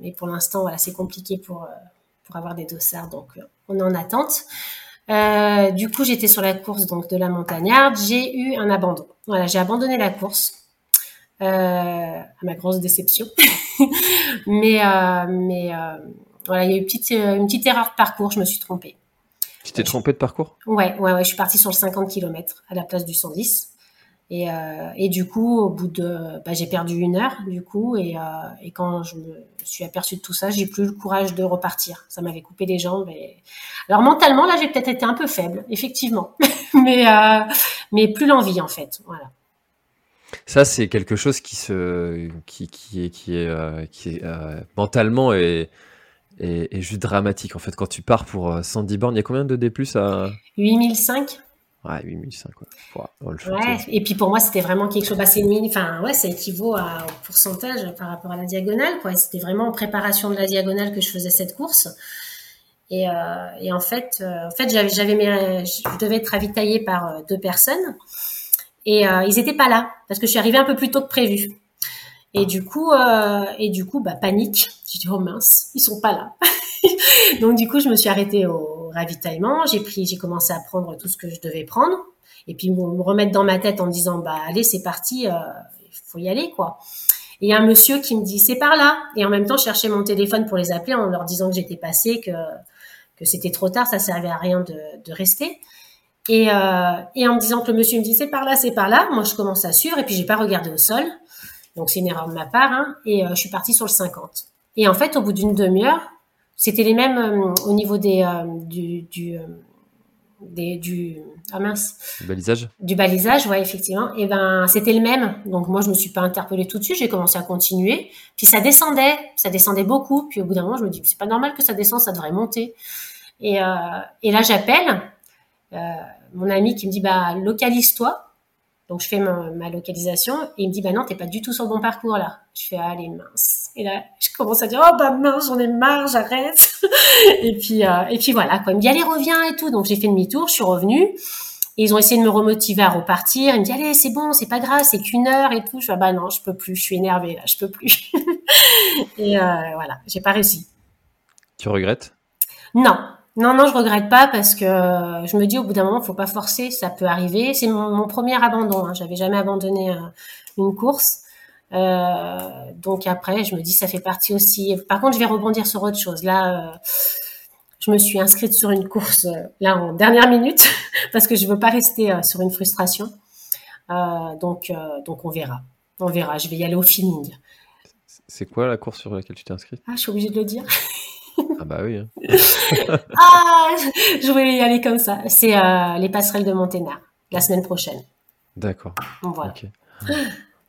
mais pour l'instant, voilà, c'est compliqué pour pour avoir des dossards, donc on est en attente. du coup, j'étais sur la course donc de la montagnarde. J'ai eu un abandon. Voilà, j'ai abandonné la course. à ma grosse déception. mais mais voilà, il y a eu une petite, une petite erreur de parcours, je me suis trompée. Tu t'es trompé de parcours? Ouais, ouais, ouais, je suis partie sur le 50 km à la place du 110. Et, euh, et du coup, au bout de, bah, j'ai perdu une heure du coup, et, euh, et quand je me suis aperçue de tout ça, j'ai plus le courage de repartir. Ça m'avait coupé les jambes. Et... Alors mentalement, là, j'ai peut-être été un peu faible, effectivement, mais euh, mais plus l'envie en fait. Voilà. Ça, c'est quelque chose qui se, qui, qui est, qui est, qui est mentalement et, et, et juste dramatique. En fait, quand tu pars pour 110 bornes, il y a combien de D+ à 8005 Ouais, 8005 quoi. Fait. Ouais, et puis pour moi, c'était vraiment quelque chose. Bah, c'est enfin, ouais, ça équivaut à, au pourcentage par rapport à la diagonale, quoi. C'était vraiment en préparation de la diagonale que je faisais cette course. Et, euh, et en fait, euh, en fait, j'avais, mes, je devais être ravitaillée par euh, deux personnes, et euh, ils étaient pas là parce que je suis arrivée un peu plus tôt que prévu. Et du coup, euh, et du coup, bah panique. Je dis oh mince, ils sont pas là. Donc du coup, je me suis arrêtée au ravitaillement. J'ai pris, j'ai commencé à prendre tout ce que je devais prendre, et puis me me remettre dans ma tête en me disant bah allez, c'est parti, euh, il faut y aller quoi. Et il y a un monsieur qui me dit c'est par là, et en même temps, je cherchais mon téléphone pour les appeler en leur disant que j'étais passée, que que c'était trop tard, ça servait à rien de, de rester. Et, euh, et en me disant que le monsieur me dit c'est par là, c'est par là, moi je commence à suivre et puis j'ai pas regardé au sol. Donc c'est une erreur de ma part hein, et euh, je suis partie sur le 50. Et en fait au bout d'une demi-heure, c'était les mêmes euh, au niveau des euh, du du des, du ah mince Balisage du balisage, ouais, effectivement. Et ben, c'était le même. Donc moi, je me suis pas interpellée tout de suite. J'ai commencé à continuer. Puis ça descendait, ça descendait beaucoup. Puis au bout d'un moment, je me dis, c'est pas normal que ça descende, ça devrait monter. Et, et là, j'appelle mon ami qui me dit, bah localise-toi. Donc je fais ma, ma localisation et il me dit, bah non, t'es pas du tout sur le bon parcours là. Je fais, allez mince. Et là, je commence à dire, oh bah mince, j'en ai marre, j'arrête. et puis euh, et puis voilà quoi. Il me dit, allez reviens et tout. Donc j'ai fait demi-tour, je suis revenue. Et ils ont essayé de me remotiver à repartir. Ils me disent, allez, c'est bon, c'est pas grave, c'est qu'une heure et tout. Je fais, ah bah non, je peux plus, je suis énervée, là, je peux plus. et euh, voilà, j'ai pas réussi. Tu regrettes? Non, non, non, je regrette pas parce que euh, je me dis au bout d'un moment, faut pas forcer, ça peut arriver. C'est mon, mon premier abandon. Hein. J'avais jamais abandonné euh, une course. Euh, donc après, je me dis, ça fait partie aussi. Par contre, je vais rebondir sur autre chose. Là, euh, je me suis inscrite sur une course là en dernière minute parce que je veux pas rester sur une frustration. Donc, donc on verra. On verra. Je vais y aller au feeling. C'est quoi la course sur laquelle tu t'es inscrite? Ah, je suis obligée de le dire. Ah bah oui. hein. Ah, je voulais y aller comme ça. C'est euh, les passerelles de Monténard la semaine prochaine. D'accord. Voilà. Ok.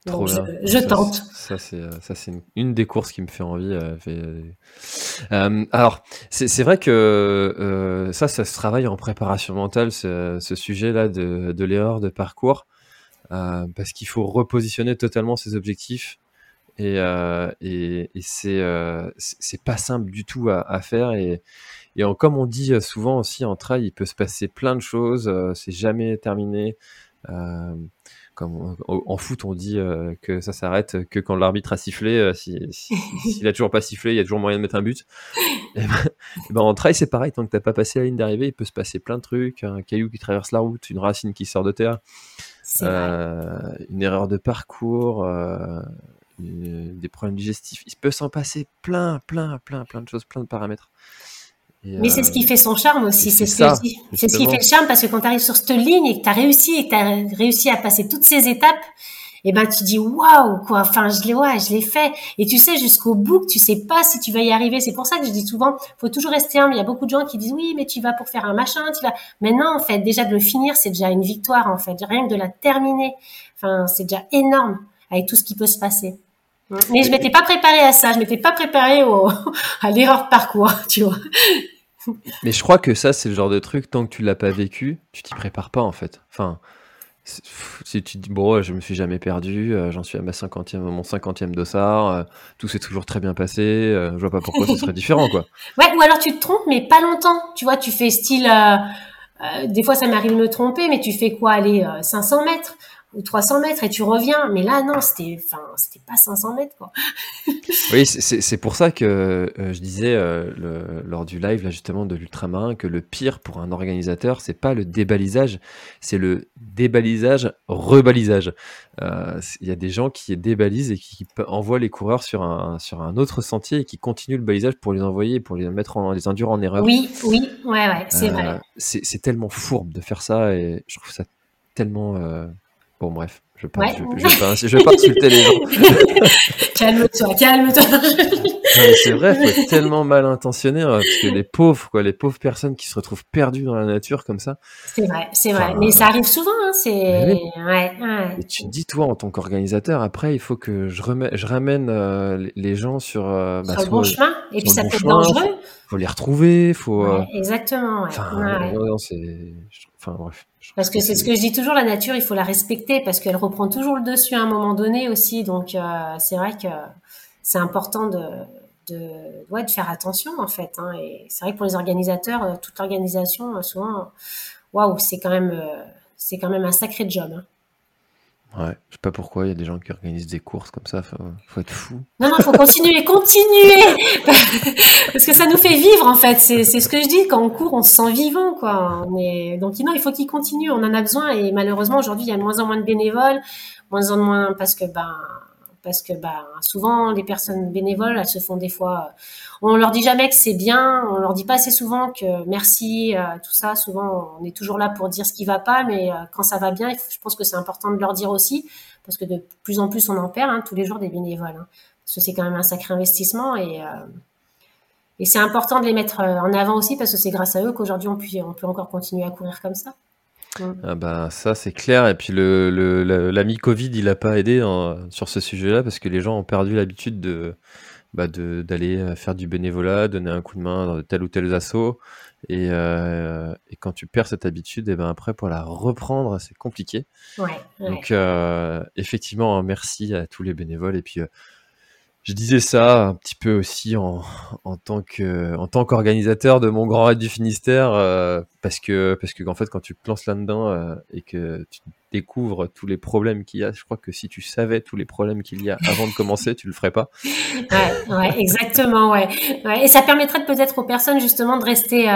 Donc, Trop je, bien. je Ça, tente. Ça, c'est, euh, ça, c'est une, une des courses qui me fait envie. euh, alors, c'est, c'est vrai que euh, ça, ça se travaille en préparation mentale, ce, ce sujet-là de, de l'erreur de parcours, parce qu'il faut repositionner totalement ses objectifs. Et, euh, et, et c'est, euh, pas simple du tout à, à faire. Et, et en- comme on dit souvent aussi en trail, il peut se passer plein de choses. euh, c'est jamais terminé. Euh, comme en, en foot, on dit euh, que ça s'arrête que quand l'arbitre a sifflé. euh, si, si- s'il a toujours pas sifflé, il y a toujours moyen de mettre un but. Et ben, et ben, en trail, c'est pareil. Tant que t'as pas passé la ligne d'arrivée, il peut se passer plein de trucs. Un caillou qui traverse la route, une racine qui sort de terre, euh, une erreur de parcours, euh, des problèmes digestifs. Il peut s'en passer plein, plein, plein, plein de choses, plein de paramètres. Et, Mais c'est ce euh, qui fait son charme aussi, c'est ce que ça, je dis. C'est ce qui fait le charme parce que quand tu arrives sur cette ligne et que tu as réussi et que tu as réussi à passer toutes ces étapes, et ben tu dis waouh quoi, enfin je l'ai ouais, je l'ai fait et tu sais jusqu'au bout que tu sais pas si tu vas y arriver. C'est pour ça que je dis souvent faut toujours rester humble. Il y a beaucoup de gens qui disent oui, mais tu vas pour faire un machin, tu vas Mais non en fait, déjà de le finir, c'est déjà une victoire en fait, rien que de la terminer. Enfin, c'est déjà énorme avec tout ce qui peut se passer. Mais je m'étais pas préparée à ça, je m'étais pas préparée au, à l'erreur de parcours, tu vois. Mais je crois que ça, c'est le genre de truc, tant que tu l'as pas vécu, tu t'y prépares pas en fait. Enfin, si tu te dis, bon, je me suis jamais perdu, euh, j'en suis à ma 50e, mon 50e dossard, euh, tout s'est toujours très bien passé, euh, je vois pas pourquoi ce serait différent, quoi. Ouais, ou alors tu te trompes, mais pas longtemps. Tu vois, tu fais style. euh, des fois, ça m'arrive de me tromper, mais tu fais quoi Aller 500 mètres? Ou 300 mètres et tu reviens. Mais là, non, c'était, enfin, c'était pas 500 mètres, quoi. oui, c'est pour ça que euh, je disais euh, le, lors du live, là, justement, de l'ultramarin, que le pire pour un organisateur, c'est pas le débalisage, c'est le débalisage, rebalisage. Euh, il y a des gens qui débalisent et qui, envoient les coureurs sur un, sur un autre sentier et qui continuent le balisage pour les envoyer, pour les mettre en, les induire en erreur. Oui, oui, ouais, ouais, c'est vrai. C'est tellement fourbe de faire ça et je trouve ça tellement Bon, bref, je ne vais, pas insulter les gens. calme-toi, calme-toi. c'est vrai, faut être tellement mal intentionné, hein, parce que les pauvres, quoi, les pauvres personnes qui se retrouvent perdues dans la nature comme ça. C'est vrai, c'est vrai. Mais ça arrive souvent, hein, c'est. Ouais, Et tu te dis, toi, en tant qu'organisateur, après, il faut que je, je ramène euh, les gens sur. Euh, bah, sur le bon chemin. Et puis ça peut être dangereux. Faut, faut les retrouver, faut. Euh, exactement. Enfin, c'est. Enfin, bref. Parce que c'est ce que je dis toujours, la nature, il faut la respecter parce qu'elle reprend toujours le dessus à un moment donné aussi. Donc euh, c'est vrai que c'est important de, de, ouais, de faire attention en fait. Hein. Et c'est vrai que pour les organisateurs, euh, toute l'organisation, euh, souvent, waouh, c'est quand même, c'est quand même un sacré job. Hein. Ouais, je sais pas pourquoi il y a des gens qui organisent des courses comme ça, faut, faut être fou. Non, non, faut continuer, continuer Parce que ça nous fait vivre en fait, c'est ce que je dis, quand on court, on se sent vivant quoi. On est... Donc non, il faut qu'il continue, on en a besoin et malheureusement aujourd'hui il y a de moins en moins de bénévoles, moins en moins parce que ben parce que bah, souvent les personnes bénévoles, elles se font des fois. On leur dit jamais que c'est bien, on leur dit pas assez souvent que merci, euh, tout ça. Souvent, on est toujours là pour dire ce qui va pas, mais euh, quand ça va bien, je pense que c'est important de leur dire aussi, parce que de plus en plus on en perd hein, tous les jours des bénévoles, hein, parce que c'est quand même un sacré investissement et euh, et c'est important de les mettre en avant aussi parce que c'est grâce à eux qu'aujourd'hui on peut, on peut encore continuer à courir comme ça. Ah bah ça c'est clair. Et puis le, le, l'ami Covid il a pas aidé sur ce sujet-là parce que les gens ont perdu l'habitude de bah de d'aller euh, faire du bénévolat, donner un coup de main dans tel ou tel assaut. Et, euh, et quand tu perds cette habitude et ben après pour la reprendre c'est compliqué. Ouais, Donc euh, effectivement merci à tous les bénévoles. Et puis je disais ça un petit peu aussi en, en tant que en tant qu'organisateur de mon grand raid du Finistère euh, parce que parce que en fait quand tu te lances là-dedans euh, et que tu découvres tous les problèmes qu'il y a, je crois que si tu savais tous les problèmes qu'il y a avant de commencer, tu le ferais pas. Ouais, ouais exactement, ouais. ouais. Et ça permettrait peut-être aux personnes justement de rester, euh,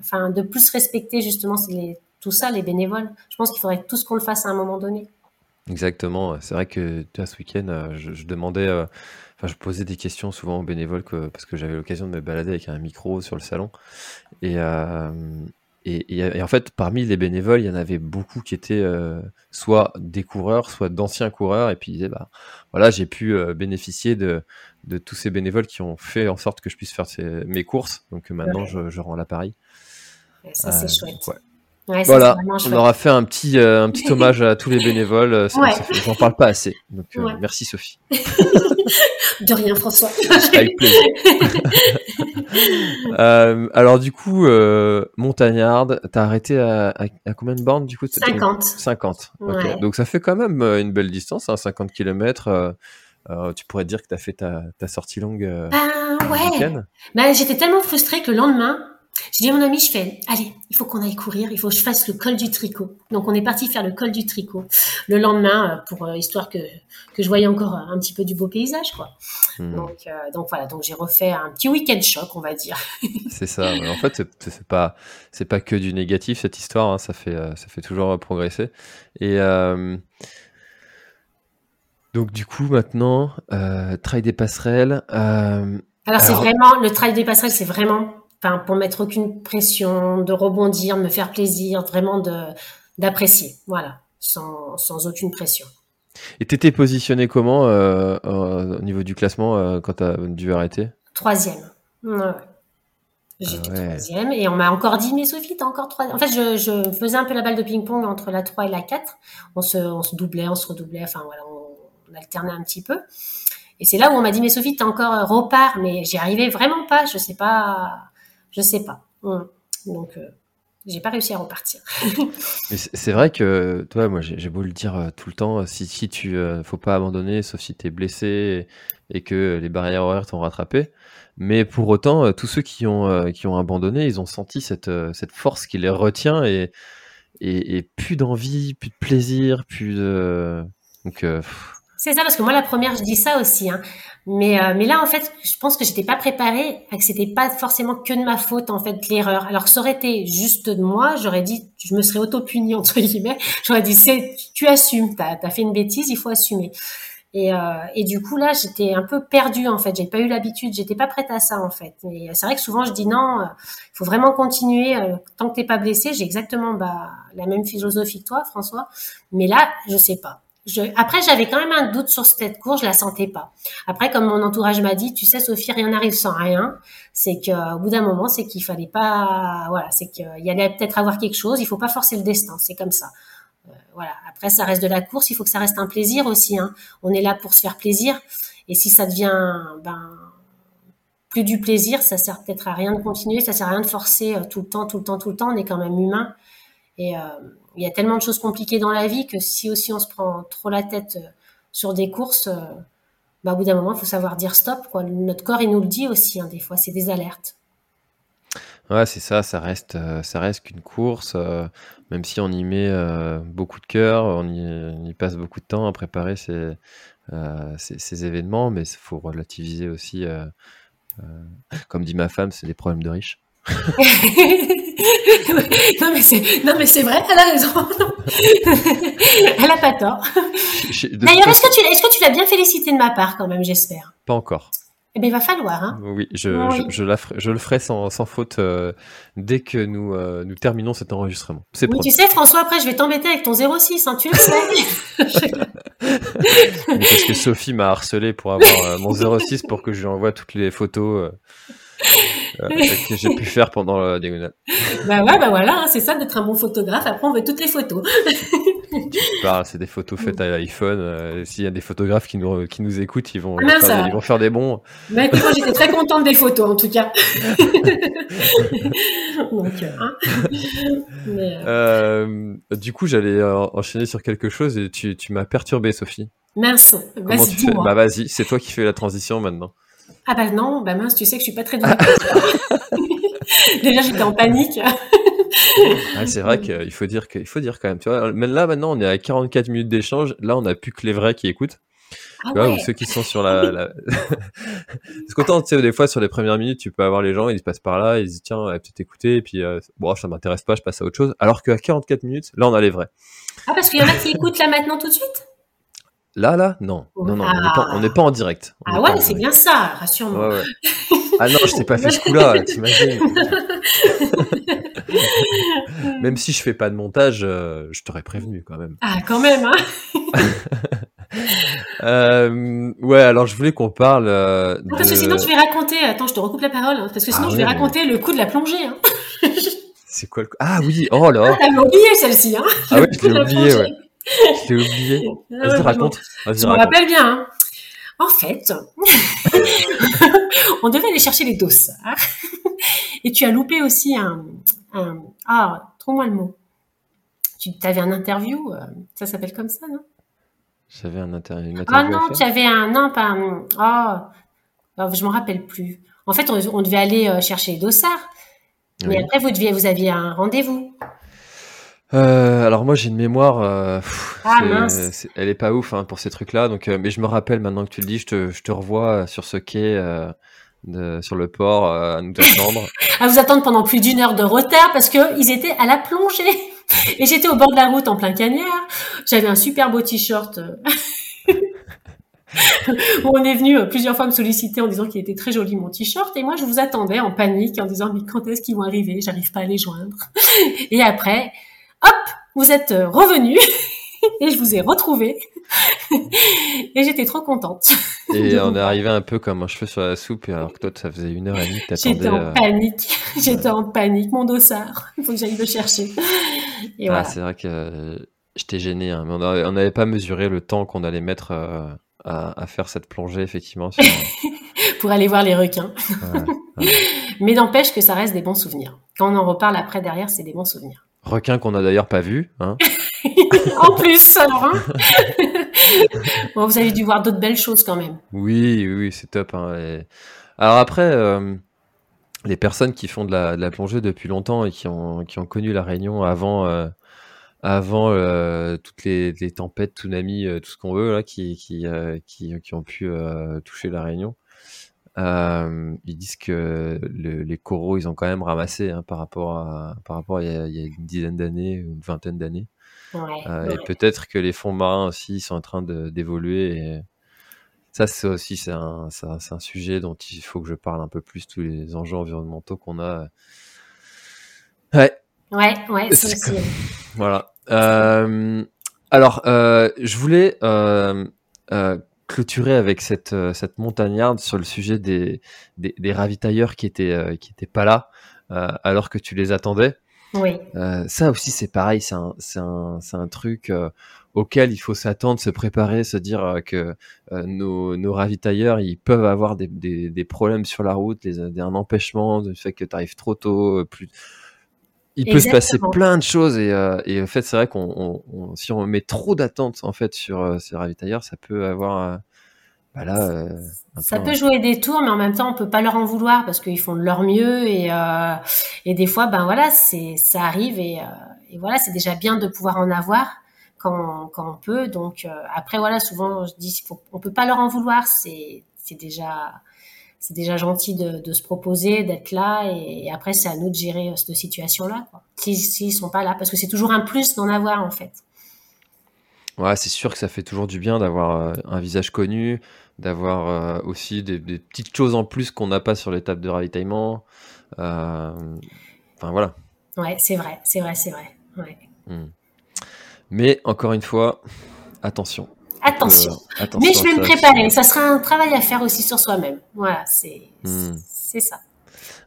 enfin de plus respecter justement les, tout ça, les bénévoles. Je pense qu'il faudrait tous qu'on le fasse à un moment donné. Exactement. C'est vrai que ce week-end, je, je demandais Enfin, je posais des questions souvent aux bénévoles parce que j'avais l'occasion de me balader avec un micro sur le salon. Et, euh, et, en fait, parmi les bénévoles, il y en avait beaucoup qui étaient euh, soit des coureurs, soit d'anciens coureurs. Et puis ils disaient, bah, voilà, j'ai pu euh, bénéficier de, de tous ces bénévoles qui ont fait en sorte que je puisse faire mes courses. Donc maintenant, je, je rends l'appareil. Ça, c'est chouette voilà, on aura fait un petit, euh, un petit hommage à tous les bénévoles. Euh, j'en parle pas assez. Donc, euh, merci Sophie. De rien, François. Avec plaisir. alors du coup, montagnarde, t'as arrêté à, combien de bornes du coup 50. 50. Donc ça fait quand même une belle distance, hein, 50 km. tu pourrais dire que tu as fait ta, ta sortie longue. ah ouais. Bah, j'étais tellement frustrée que le lendemain, j'ai dit à mon ami, je fais, allez, il faut qu'on aille courir, il faut que je fasse le col du tricot. Donc on est parti faire le col du tricot le lendemain euh, pour euh, histoire que que je voyais encore un petit peu du beau paysage, quoi. Hmm. Donc euh, donc voilà, donc j'ai refait un petit week-end choc, on va dire. c'est ça. En fait, c'est pas c'est pas que du négatif cette histoire. Hein, ça fait ça fait toujours progresser. Et donc du coup maintenant, trail des passerelles. alors c'est vraiment le trail des passerelles, c'est vraiment enfin pour mettre aucune pression, de rebondir, de me faire plaisir, vraiment de d'apprécier, voilà, sans, sans aucune pression. Et t'étais positionné comment euh, euh, au niveau du classement euh, quand t'as dû arrêter? Troisième. Ouais. J'étais ah troisième et on m'a encore dit mais Sophie t'as encore troisième. En fait je, je, faisais un peu la balle de ping-pong entre la 3 et la 4. On se, on se doublait, on se redoublait, enfin voilà, on, on alternait un petit peu. Et c'est là où on m'a dit mais Sophie t'as encore repart mais j'y arrivais vraiment pas, je sais pas je sais pas. Donc, euh, j'ai pas réussi à repartir. c'est vrai que, toi, moi, j'ai beau le dire euh, tout le temps, si, si tu euh, faut pas abandonner, sauf si tu es blessé et, que les barrières horaires t'ont rattrapé. Mais pour autant, tous ceux qui ont, qui ont abandonné, ils ont senti cette, force qui les retient et, et, plus d'envie, plus de plaisir, plus de. Donc. Euh, c'est ça, parce que moi, la première, je dis ça aussi. Hein. Mais, euh, là, en fait, je pense que j'étais pas préparée, que c'était pas forcément que de ma faute, en fait, l'erreur. Alors, ça aurait été juste de moi, j'aurais dit, je me serais auto-punie, entre guillemets. J'aurais dit, c'est, tu assumes, t'as as fait une bêtise, il faut assumer. Et, euh, et du coup, là, j'étais un peu perdue, en fait. J'ai pas eu l'habitude, j'étais pas prête à ça, en fait. Et c'est vrai que souvent, je dis non, il faut vraiment continuer. tant que t'es pas blessé, j'ai exactement bah, la même philosophie que toi, François. Mais là, je sais pas après, j'avais quand même un doute sur cette course, je la sentais pas. Après, comme mon entourage m'a dit, tu sais, Sophie, rien n'arrive sans rien. C'est que, au bout d'un moment, c'est qu'il fallait pas, voilà, c'est qu'il y allait peut-être avoir quelque chose. Il faut pas forcer le destin, c'est comme ça. Euh, voilà. Après, ça reste de la course. Il faut que ça reste un plaisir aussi. Hein. On est là pour se faire plaisir. Et si ça devient, ben, plus du plaisir, ça sert peut-être à rien de continuer. Ça sert à rien de forcer euh, tout le temps, tout le temps, tout le temps. On est quand même humain. Et euh, il y a tellement de choses compliquées dans la vie que si aussi on se prend trop la tête euh, sur des courses, euh, bah, au bout d'un moment, il faut savoir dire stop. Notre corps, il nous le dit aussi, hein, des fois, c'est des alertes. Ouais, c'est ça, ça reste, euh, ça reste qu'une course, même si on y met beaucoup de cœur, on y, passe beaucoup de temps à préparer ces, ces, événements, mais il faut relativiser aussi. comme dit ma femme, c'est des problèmes de riches. Non mais c'est non mais c'est vrai, elle a raison. elle a pas tort. D'ailleurs, est-ce que tu est-ce que tu l'as bien félicité de ma part quand même, j'espère? Pas encore. Eh bien, il va falloir. Hein. Oui, je, je, la je, le ferai sans, sans faute euh, dès que nous, euh, nous terminons cet enregistrement. C'est oui, tu sais, François, après, je vais t'embêter avec ton 06, hein, tu le sais. parce que Sophie m'a harcelé pour avoir euh, mon 06 pour que je lui envoie toutes les photos euh, que j'ai pu faire pendant la diagonale? Bah ouais, bah voilà, hein, c'est ça d'être un bon photographe. Après, on veut toutes les photos. c'est des photos faites à l'iPhone. Euh, s'il y a des photographes qui nous, qui nous écoutent, ils vont, ah, faire, des, ils vont faire des bons. Bah, écoute, moi, j'étais très contente des photos, en tout cas. Donc, hein. euh, du coup, j'allais enchaîner sur quelque chose et tu, tu m'as perturbé, Sophie. Mince. Comment tu fais? Bah vas-y, c'est toi qui fais la transition maintenant. Ah bah non, bah mince, tu sais que je suis pas très douée. Déjà, j'étais en panique. c'est vrai qu'il faut dire qu'il faut dire quand même. Tu vois, là maintenant, on est à 44 minutes d'échange. Là, on n'a plus que les vrais qui écoutent. Ah ou ceux qui sont sur la. la... Parce qu'autant, tu sais, des fois, sur les premières minutes, tu peux avoir les gens, ils se passent par là, ils disent tiens, peut-être écouter, et puis euh, bon, ça m'intéresse pas, je passe à autre chose. Alors qu'à 44 minutes, là, on a les vrais. Ah, parce qu'il y en a qui écoutent là maintenant tout de suite? Là, là, non. Non, non, on n'est pas, en direct. ah ouais, c'est bien ça, rassure-moi. ah non, je t'ai pas fait ce coup-là, t'imagines. même si je fais pas de montage, euh, je t'aurais prévenu quand même. Ah, quand même, hein euh, Ouais, alors je voulais qu'on parle. Euh, parce que sinon, je vais raconter. Attends, je te recoupe la parole. Hein, parce que sinon, ah je vais raconter le coup de la plongée. Hein. c'est quoi le coup? Ah oui, oh là. Ah, t'avais oublié celle-ci, hein Ah oui, je l'ai oublié, ouais. Je t'ai oublié. Ah Vas-y, raconte. Je me rappelle bien. Hein. En fait, on devait aller chercher les dossards. Et tu as loupé aussi un... ah, trouve-moi le mot. Tu avais un interview, euh, ça s'appelle comme ça, non? J'avais un interview. Ah non, tu avais un... Non, pas un... Oh, je m'en rappelle plus. En fait, on, devait aller euh, chercher les dossards. Mais après, vous, deviez, vous aviez un rendez-vous. Euh, alors moi j'ai une mémoire, euh, ah, elle est pas ouf hein, pour ces trucs-là. Donc, euh, mais je me rappelle maintenant que tu le dis, je te, je te revois sur ce quai, de, sur le port, à nous attendre. à vous attendre pendant plus d'une heure de retard parce que ils étaient à la plongée et j'étais au bord de la route en plein cagnard. J'avais un super beau t-shirt. on est venu plusieurs fois me solliciter en disant qu'il était très joli mon t-shirt et moi je vous attendais en panique en disant mais quand est-ce qu'ils vont arriver? J'arrive pas à les joindre. Et après hop, vous êtes euh, revenu et je vous ai retrouvé et j'étais trop contente. Et on est arrivé un peu comme un cheveu sur la soupe, alors que toi, ça faisait une heure et demie que J'étais en euh, panique, j'étais en panique, mon dossard, il faut que j'aille le chercher. Et ah, c'est vrai que j'étais gêné, hein. mais on n'avait pas mesuré le temps qu'on allait mettre euh, à, faire cette plongée, effectivement. Pour aller voir les requins. mais n'empêche que ça reste des bons souvenirs. Quand on en reparle après, derrière, c'est des bons souvenirs. Requin qu'on a d'ailleurs pas vu. Hein. en plus, alors. Hein. bon, vous avez dû voir d'autres belles choses quand même. Oui, oui, c'est top. Hein. Alors après, euh, les personnes qui font de la, plongée depuis longtemps et qui ont, qui ont connu la Réunion avant, euh, avant toutes les, tempêtes, tsunamis, tout ce qu'on veut là, qui qui, qui, ont pu toucher la Réunion. Ils disent que les coraux, ils ont quand même ramassé hein, par rapport à par rapport à il y a, une dizaine d'années, une vingtaine d'années. Et peut-être que les fonds marins aussi sont en train d'évoluer. Ça, c'est aussi c'est un, un, sujet dont il faut que je parle un peu plus tous les enjeux environnementaux qu'on a. Ouais. Ouais, ouais, c'est Voilà. Euh, alors, euh, je voulais euh, clôturer avec cette, cette montagnarde sur le sujet des, des, des ravitailleurs qui étaient, qui étaient pas là alors que tu les attendais. Oui. ça aussi, c'est pareil, c'est un, un, un, truc auquel il faut s'attendre, se préparer, se dire que nos, nos, ravitailleurs, ils peuvent avoir des, des, des, problèmes sur la route, les, un empêchement, du fait que tu arrives trop tôt, plus, il peut se passer plein de choses et, euh, et en fait c'est vrai qu'on on, si on met trop d'attentes en fait sur euh, ces ravitailleurs ça peut avoir euh, bah là, euh, ça peut jouer des tours mais en même temps on peut pas leur en vouloir parce qu'ils font de leur mieux et euh, et des fois ben voilà c'est ça arrive et, et voilà c'est déjà bien de pouvoir en avoir quand quand on peut. Donc après voilà souvent je dis on peut pas leur en vouloir c'est c'est déjà c'est déjà gentil de, se proposer, d'être là, et, après c'est à nous de gérer euh, cette situation-là, s'ils ne sont pas là, parce que c'est toujours un plus d'en avoir en fait. Ouais, c'est sûr que ça fait toujours du bien d'avoir euh, un visage connu, d'avoir euh, aussi des, petites choses en plus qu'on n'a pas sur l'étape de ravitaillement. enfin voilà. Ouais, c'est vrai, c'est vrai, c'est vrai. Hmm. Mais encore une fois, attention. Attention. Euh, Mais je vais me préparer. Ça sera un travail à faire aussi sur soi-même. Voilà, c'est c'est ça.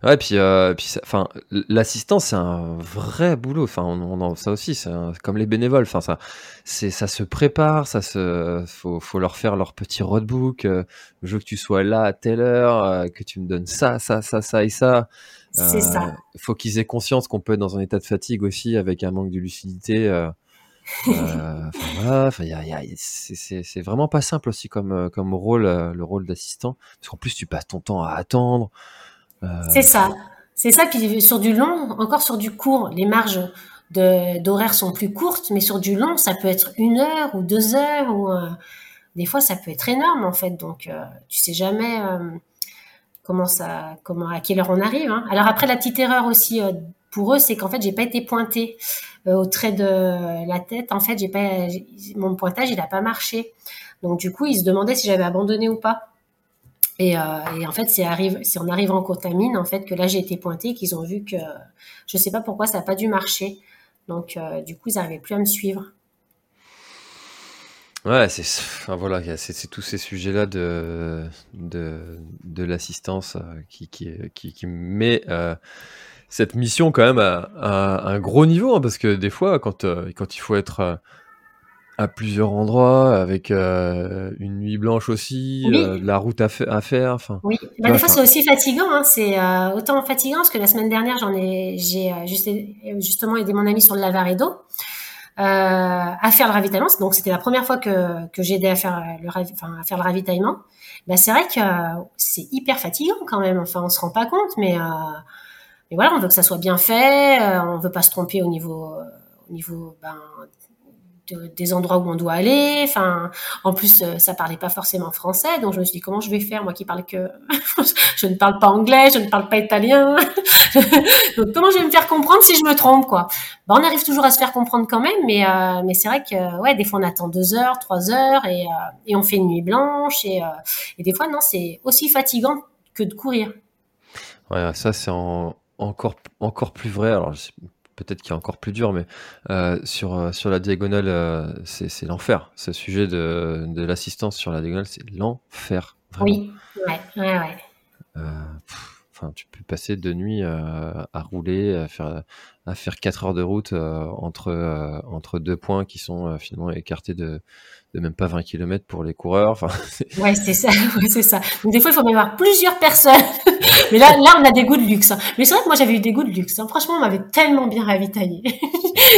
Ouais, puis, euh, puis enfin, l'assistance, c'est un vrai boulot. Enfin, on, on ça aussi, c'est comme les bénévoles. Enfin, ça, c'est, ça se prépare, ça se, faut, faut leur faire leur petit roadbook. Euh, je veux que tu sois là à telle heure, euh, que tu me donnes ça, ça, ça, ça et ça. C'est ça. Faut qu'ils aient conscience qu'on peut être dans un état de fatigue aussi, avec un manque de lucidité. Euh, c'est vraiment pas simple aussi comme, euh, comme rôle, euh, le rôle d'assistant, parce qu'en plus tu passes ton temps à attendre. c'est ça, c'est ça. Puis sur du long, encore sur du court, les marges d'horaire sont plus courtes, mais sur du long, ça peut être une heure ou deux heures, ou des fois ça peut être énorme en fait. Donc tu sais jamais comment ça, comment à quelle heure on arrive. Hein. Alors après la petite erreur aussi pour eux, c'est qu'en fait j'ai pas été pointée. Euh, au trait de la tête, en fait, j'ai pas, mon pointage, il a pas marché. Donc du coup, ils se demandaient si j'avais abandonné ou pas. Et, euh, en fait, c'est en arrivant en Contamine, en fait, que là j'ai été pointée, qu'ils ont vu que je sais pas pourquoi ça a pas dû marcher. Donc euh, du coup, ils n'arrivaient plus à me suivre. Ouais, c'est enfin, voilà, c'est tous ces sujets-là de, de, de l'assistance qui, qui, qui, qui met cette mission quand même à, un gros niveau, hein, parce que des fois, quand, euh, quand il faut être euh, à, plusieurs endroits, avec euh, une nuit blanche aussi, la route à, à faire. Enfin, oui, bah, des fois c'est aussi fatigant. Hein, c'est autant fatigant parce que la semaine dernière, j'en ai, j'ai justement aidé mon ami sur le Lavaredo. à faire le ravitaillement. Donc c'était la première fois que, que j'aidais à faire le enfin, à faire le ravitaillement. Bah, c'est vrai que c'est hyper fatigant quand même. Enfin on se rend pas compte, mais et voilà, on veut que ça soit bien fait, euh, on veut pas se tromper au niveau, euh, au niveau ben, des endroits où on doit aller. Enfin, en plus, euh, ça parlait pas forcément français, donc je me suis dit comment je vais faire moi qui parle que je ne parle pas anglais, je ne parle pas italien. donc comment je vais me faire comprendre si je me trompe quoi? Ben, on arrive toujours à se faire comprendre quand même, mais mais c'est vrai que ouais, des fois on attend deux heures, trois heures et et on fait une nuit blanche et et des fois non, c'est aussi fatigant que de courir. Ouais, ça c'est en encore, encore plus vrai, alors peut-être qu'il est encore plus dur, mais euh, sur, euh, sur la diagonale, euh, c'est l'enfer. Ce sujet de, de l'assistance sur la diagonale, c'est l'enfer. Oui, ouais, ouais, ouais. Enfin, tu peux passer de nuit à rouler, à faire, à faire 4 heures de route entre, entre deux points qui sont finalement écartés de, même pas 20 km pour les coureurs. Enfin, ouais, c'est ça, c'est ça. Donc, des fois, il faut même avoir plusieurs personnes. Mais là, là, on a des goûts de luxe. Hein. Mais c'est vrai que moi, j'avais eu des goûts de luxe. Hein. Franchement, on m'avait tellement bien ravitaillé.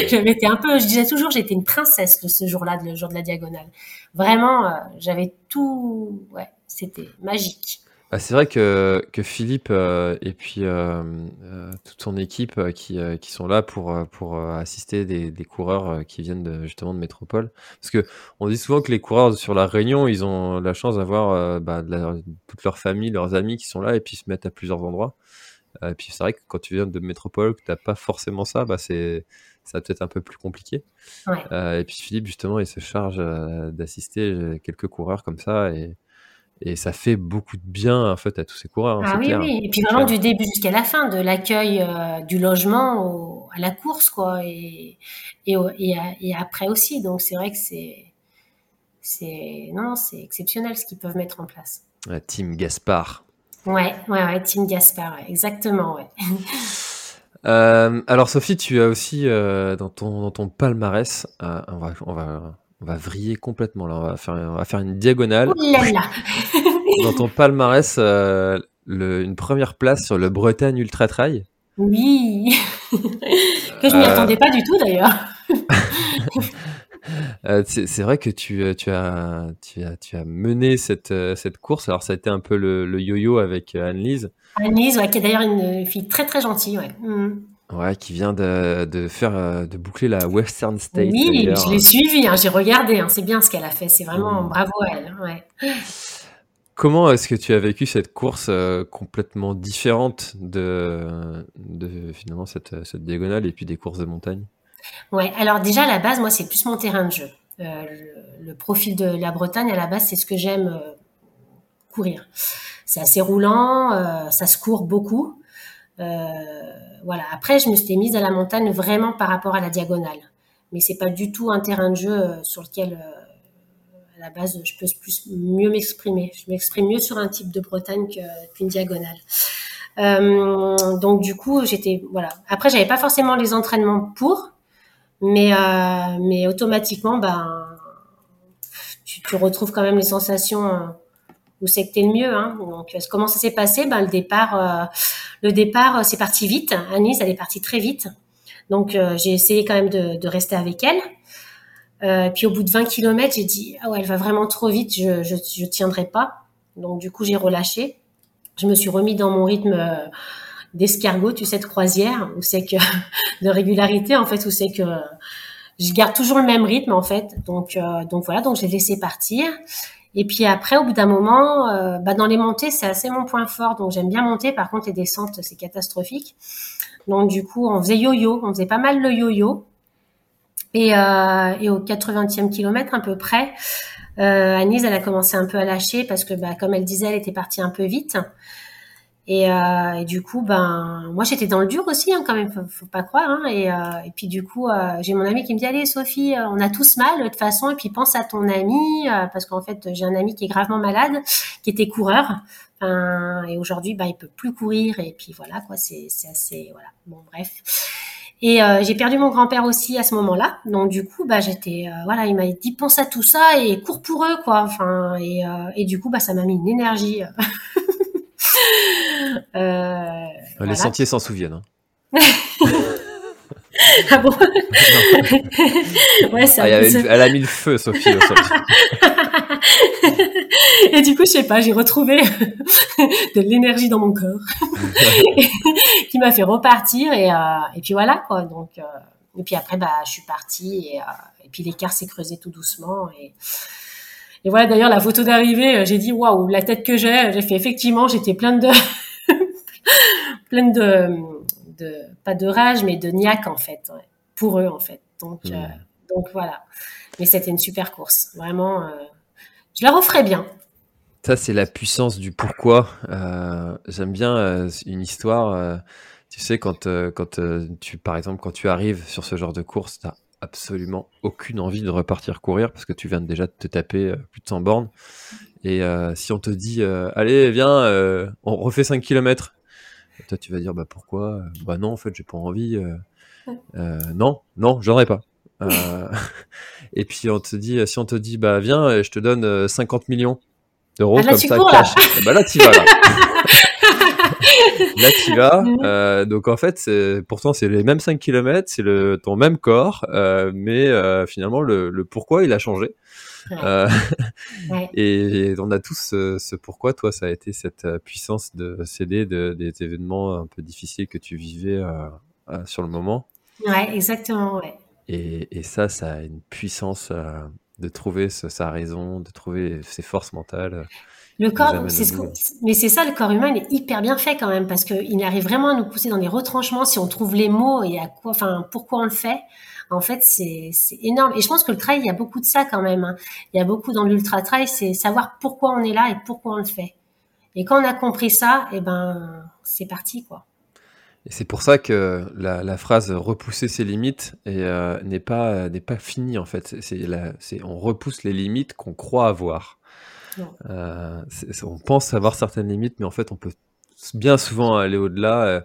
j'avais été un peu, je disais toujours, j'étais une princesse le, ce jour-là, le jour de la diagonale. Vraiment, euh, j'avais tout, ouais, c'était magique. Bah, c'est vrai que, que Philippe euh, et puis euh, euh, toute son équipe euh, qui, euh, qui sont là pour, euh, pour euh, assister des, des coureurs euh, qui viennent de, justement de métropole. Parce que on dit souvent que les coureurs sur la Réunion, ils ont la chance d'avoir euh, bah, de la- toute leur famille, leurs amis qui sont là et puis se mettent à plusieurs endroits. Euh, et puis c'est vrai que quand tu viens de métropole, que t'as pas forcément ça, bah c'est ça peut-être un peu plus compliqué. Ouais. Euh, et puis Philippe justement, il se charge euh, d'assister euh, quelques coureurs comme ça et et ça fait beaucoup de bien en fait à tous ces coureurs, hein, Ah oui, clair. oui. Et puis vraiment clair. du début jusqu'à la fin, de l'accueil euh, du logement au- à la course, quoi, et, et, au- et, à- et après aussi. Donc c'est vrai que c'est, c'est, non, non, c'est exceptionnel ce qu'ils peuvent mettre en place. La team Gaspard. Ouais, ouais, ouais, Team Gaspard, ouais, exactement, ouais. Euh, alors Sophie, tu as aussi euh, dans ton dans ton palmarès, euh, on va on va on va vriller complètement là, on va faire on va faire une diagonale. Ouh là là. Dans ton palmarès, euh, le- une première place sur le Bretagne Ultra Trail. Oui. que je m'y Euh, attendais pas du tout d'ailleurs. Euh, c'est vrai que tu, tu, as, tu, as, tu as mené cette, cette course. Alors, ça a été un peu le, le yo-yo avec Anne-Lise, Annelise, ouais, qui est d'ailleurs une fille très très gentille, ouais. Mm. Ouais, qui vient de, de, faire, euh, de boucler la Western State. Oui, je l'ai suivie, hein, j'ai regardé, hein, c'est bien ce qu'elle a fait, c'est vraiment Mm. bravo à elle. Ouais. Comment est-ce que tu as vécu cette course euh, complètement différente de, de finalement cette, cette diagonale et puis des courses de montagne? Ouais, alors déjà à la base, moi c'est plus mon terrain de jeu. Euh, le, le profil de la Bretagne à la base, c'est ce que j'aime euh, courir. C'est assez roulant, ça se court beaucoup. Euh, voilà. Après, je me suis mise à la montagne vraiment par rapport à la diagonale, mais c'est pas du tout un terrain de jeu euh, sur lequel euh, à la base je peux plus mieux m'exprimer. Je m'exprime mieux sur un type de Bretagne qu'une diagonale. Euh, donc du coup, j'étais voilà. Après, j'avais pas forcément les entraînements pour, mais euh, mais automatiquement, ben tu, tu retrouves quand même les sensations où t'es le mieux. Hein. Donc euh, comment ça s'est passé? Ben le départ, euh, le départ, euh, c'est parti vite. Anis, elle est partie très vite. Donc euh, j'ai essayé quand même de, de rester avec elle. Euh, puis au bout de 20 km, j'ai dit ah ouais, elle va vraiment trop vite, je je, je tiendrai pas. Donc du coup j'ai relâché. Je me suis remis dans mon rythme euh, d'escargot, tu sais, de croisière, où c'est que de régularité en fait, où c'est que je garde toujours le même rythme en fait. Donc euh, donc voilà, donc j'ai laissé partir. Et puis après, au bout d'un moment, euh, bah dans les montées, c'est assez mon point fort. Donc j'aime bien monter. Par contre, les descentes, c'est catastrophique. Donc du coup, on faisait yo-yo, on faisait pas mal le yo-yo. Et, euh, au 80e kilomètre à peu près, euh, Anise, elle a commencé un peu à lâcher parce que, bah, comme elle disait, elle était partie un peu vite. Et, euh, du coup, ben, moi j'étais dans le dur aussi, hein, quand même, faut, pas croire. Hein, et, euh, et puis du coup, euh, j'ai mon ami qui me dit allez Sophie, euh, on a tous mal de toute façon, et puis pense à ton ami, euh, parce qu'en fait j'ai un ami qui est gravement malade, qui était coureur, Enfin, et aujourd'hui, ben, il peut plus courir, et puis voilà quoi, c'est assez voilà. Bon bref. Et euh, j'ai perdu mon grand-père aussi à ce moment-là, donc du coup, bah j'étais voilà, il m'a dit pense à tout ça et cours pour eux quoi. Enfin et, et du coup, bah ça m'a mis une énergie. Euh, Les sentiers s'en souviennent. hein. Ah bon Ouais, Ah, elle a mis le feu, Sophie. Et du coup, je sais pas, j'ai retrouvé de l'énergie dans mon corps qui m'a fait repartir et, euh, et puis voilà quoi. Donc euh, et puis après bah je suis partie et, euh, et puis l'écart s'est creusé tout doucement et et voilà d'ailleurs la photo d'arrivée, euh, j'ai dit waouh la tête que j'ai, j'ai fait effectivement j'étais pleine de pleine de de pas de rage mais de niaque en fait pour eux en fait. Donc euh, donc voilà. Mais c'était une super course, vraiment. euh, je la referais bien. Ça, c'est la puissance du pourquoi. Euh, J'aime bien une histoire. tu sais, quand, quand tu, par exemple, quand tu arrives sur ce genre de course, tu absolument aucune envie de repartir courir parce que tu viens déjà de te taper euh, plus de 100 bornes. Et euh, si on te dit, euh, allez, viens, euh, on refait 5 km, toi, tu vas dire, bah pourquoi? Bah non, en fait, j'ai pas envie. euh, euh, non, non, j'en ai pas. Euh, et puis on te dit, si on te dit, bah viens, je te donne euh, 50 millions d'euros Ah, comme ça, cours, là. cash. Bah là, tu vas là. là tu vas. Euh, donc en fait, pourtant c'est les mêmes 5 km, c'est le ton même corps, euh, mais euh, finalement le, le, pourquoi il a changé. Euh, et, on a tous ce, ce, pourquoi. Toi, ça a été cette puissance de céder de, des événements un peu difficiles que tu vivais sur le moment. Ouais, exactement. Ouais. Et, et ça, ça a une puissance de trouver sa raison, de trouver ses forces mentales. Le corps, c'est ce mais c'est ça, le corps humain, il est hyper bien fait quand même parce qu'il arrive vraiment à nous pousser dans des retranchements si on trouve les mots et à quoi, enfin, pourquoi on le fait. En fait, c'est énorme. Et je pense que le trail, il y a beaucoup de ça quand même. Hein. Il y a beaucoup dans l'ultra trail, c'est savoir pourquoi on est là et pourquoi on le fait. Et quand on a compris ça, eh ben, c'est parti, quoi. Et c'est pour ça que la, la, phrase repousser ses limites euh, n'est pas n'est pas finie en fait. C'est on repousse les limites qu'on croit avoir. Euh, on pense avoir certaines limites, mais en fait, on peut bien souvent aller au-delà euh,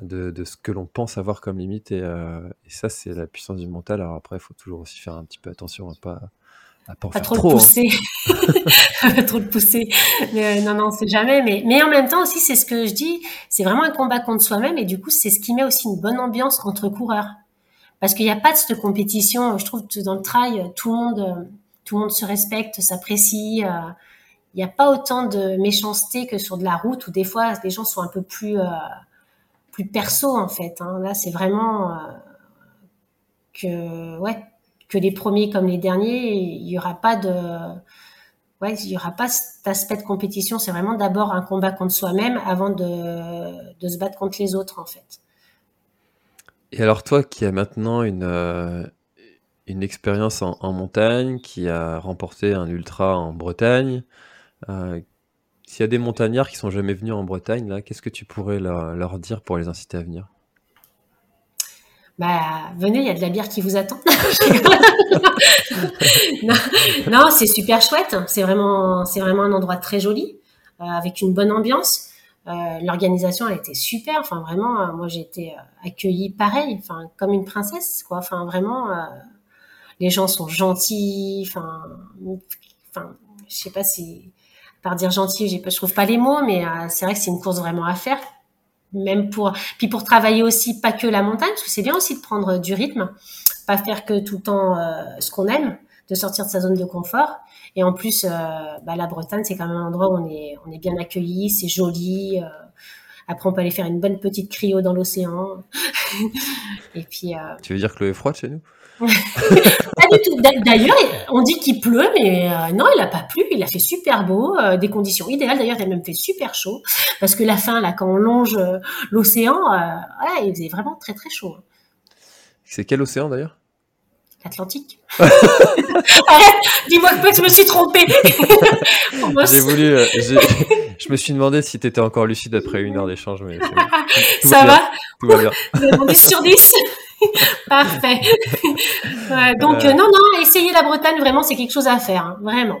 de, de, ce que l'on pense avoir comme limite. Et, euh, et ça, c'est la puissance du mental. Alors après, il faut toujours aussi faire un petit peu attention à pas à pas, en faire trop, trop le hein. pousser. trop le pousser. Mais, non, non, c'est jamais. Mais, mais en même temps aussi, c'est ce que je dis. C'est vraiment un combat contre soi-même. Et du coup, c'est ce qui met aussi une bonne ambiance entre coureurs. Parce qu'il n'y a pas de cette compétition. Je trouve que dans le trail, tout le monde tout le monde se respecte, s'apprécie. Euh, il n'y a pas autant de méchanceté que sur de la route où des fois les gens sont un peu plus euh, plus perso en fait. Hein. Là, c'est vraiment euh, que ouais que les premiers comme les derniers, il y aura pas de ouais, il y aura pas cet aspect de compétition. C'est vraiment d'abord un combat contre soi-même avant de, de se battre contre les autres en fait. Et alors toi qui as maintenant une une expérience en, montagne, qui a remporté un ultra en Bretagne. Euh, s'il y a des montagnards qui sont jamais venus en Bretagne, là, qu'est-ce que tu pourrais leur, dire pour les inciter à venir? Bah, venez, il y a de la bière qui vous attend. non, c'est super chouette. C'est vraiment, c'est vraiment un endroit très joli, euh, avec une bonne ambiance. Euh, l'organisation, elle était super. Enfin, vraiment, moi, j'ai été accueillie pareil, enfin, comme une princesse, quoi. Enfin, vraiment, les gens sont gentils. Enfin, enfin, je sais pas si par dire gentil, j'ai pas, je trouve pas les mots, mais euh, c'est vrai que c'est une course vraiment à faire. Même pour, puis pour travailler aussi pas que la montagne, parce que c'est bien aussi de prendre du rythme, pas faire que tout le temps euh, ce qu'on aime, de sortir de sa zone de confort. Et en plus, euh, bah, la Bretagne, c'est quand même un endroit où on est, on est bien accueilli, c'est joli. après, on peut aller faire une bonne petite cryo dans l'océan. Et puis. tu veux dire que l'eau est froide chez nous? pas du tout. D'ailleurs, on dit qu'il pleut, mais euh, non, il n'a pas plu. Il a fait super beau, euh, des conditions idéales. D'ailleurs, il a même fait super chaud parce que la fin, là, quand on longe euh, l'océan, il faisait vraiment très très chaud. Hein. C'est quel océan d'ailleurs? L'Atlantique. dis-moi que je me suis trompée. j'ai voulu, je me suis demandé si tu étais encore lucide après une heure d'échange, mais ça va. Tout va bien. 10 sur 10. Parfait. donc, euh, non, non, essayer la Bretagne, vraiment, c'est quelque chose à faire, hein, vraiment.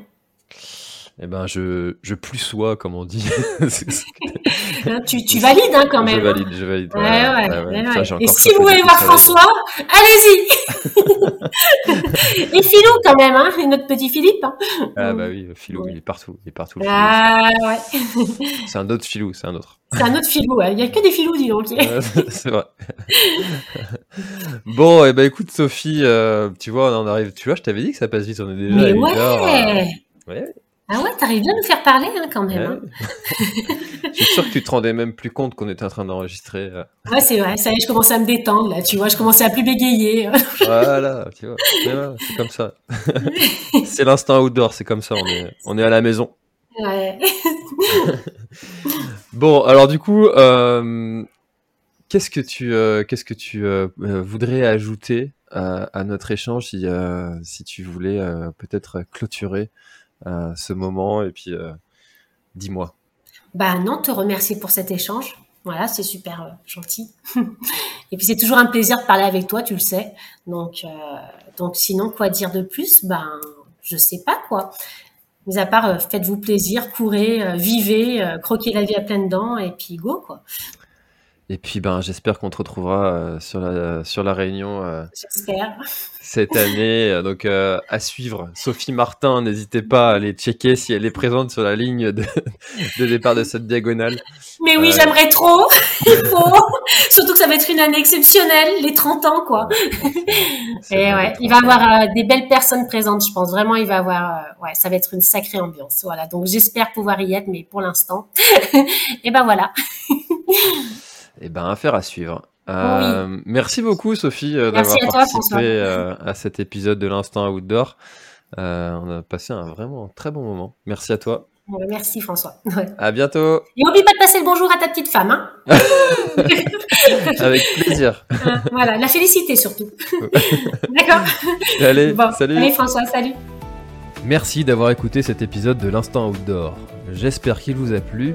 Eh ben, je, je plus sois, comme on dit. Hein, tu, tu valides hein, quand même. Je valide, je valide. Ouais, Et si vous voulez voir François, allez-y. Et Philou quand même, hein, notre petit Philippe. Hein. Ah bah oui, Philou, il est partout, il est partout. Ah ouais. C'est un autre Philou, c'est un autre. C'est un autre Philou, il n'y a que des Philous, dis donc. c'est vrai. bon, et eh ben écoute Sophie, euh, tu vois, on en arrive, tu vois, je t'avais dit que ça passe vite, on est déjà Mais ouais. Euh, ouais. Ah ouais, t'arrives bien à nous faire parler hein, quand même. Hein. je suis sûr que tu te rendais même plus compte qu'on était en train d'enregistrer. Euh. Ouais, c'est vrai, ça y est, je commençais à me détendre là, tu vois, je commençais à plus bégayer. voilà, tu vois, c'est comme ça. c'est l'instant outdoor, c'est comme ça, on est, on est à la maison. Ouais. bon, alors du coup, euh, qu'est-ce que tu, euh, qu'est-ce que tu voudrais ajouter à, notre échange si, si tu voulais peut-être clôturer ce moment et puis euh, dis-moi. Bah non, te remercier pour cet échange. Voilà, c'est super euh, gentil. et puis c'est toujours un plaisir de parler avec toi, tu le sais. Donc, euh, donc sinon, quoi dire de plus? Ben, je sais pas quoi. Mais à part, faites-vous plaisir, courez, vivez, croquez la vie à pleines dents et puis go quoi. Et puis ben j'espère qu'on te retrouvera sur la sur la réunion. j'espère cette année. Euh, donc euh, à suivre. Sophie Martin, n'hésitez pas à aller checker si elle est présente sur la ligne de, départ de cette diagonale. Mais oui, euh, j'aimerais trop. Il faut. Surtout que ça va être une année exceptionnelle, les 30 ans, quoi. Et ouais, il va avoir des belles personnes présentes, je pense. Vraiment, il va avoir, ouais, ça va être une sacrée ambiance. Voilà. Donc j'espère pouvoir y être, mais pour l'instant, et ben voilà. Et ben affaire à suivre. Euh, merci beaucoup Sophie euh, d'avoir participé euh, à cet épisode de l'instant outdoor. on a passé un vraiment très bon moment. Merci à toi. Merci François. À bientôt. Et n'oublie pas de passer le bonjour à ta petite femme. Hein Avec plaisir. voilà, la félicité surtout. D'accord. Allez, salut. Allez François, salut. Merci d'avoir écouté cet épisode de l'instant outdoor. J'espère qu'il vous a plu.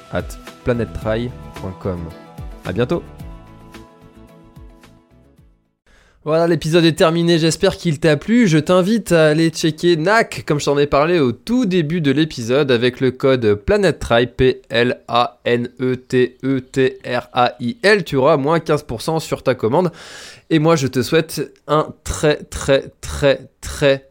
at planettry.com. A bientôt voilà, l'épisode est terminé, j'espère qu'il t'a plu. Je t'invite à aller checker NAC, comme je t'en ai parlé au tout début de l'épisode, avec le code PlanetTry, P-L-A-N-E-T-E-T-R-A-I-L. Tu auras moins 15% sur ta commande. Et moi, je te souhaite un très, très, très, très,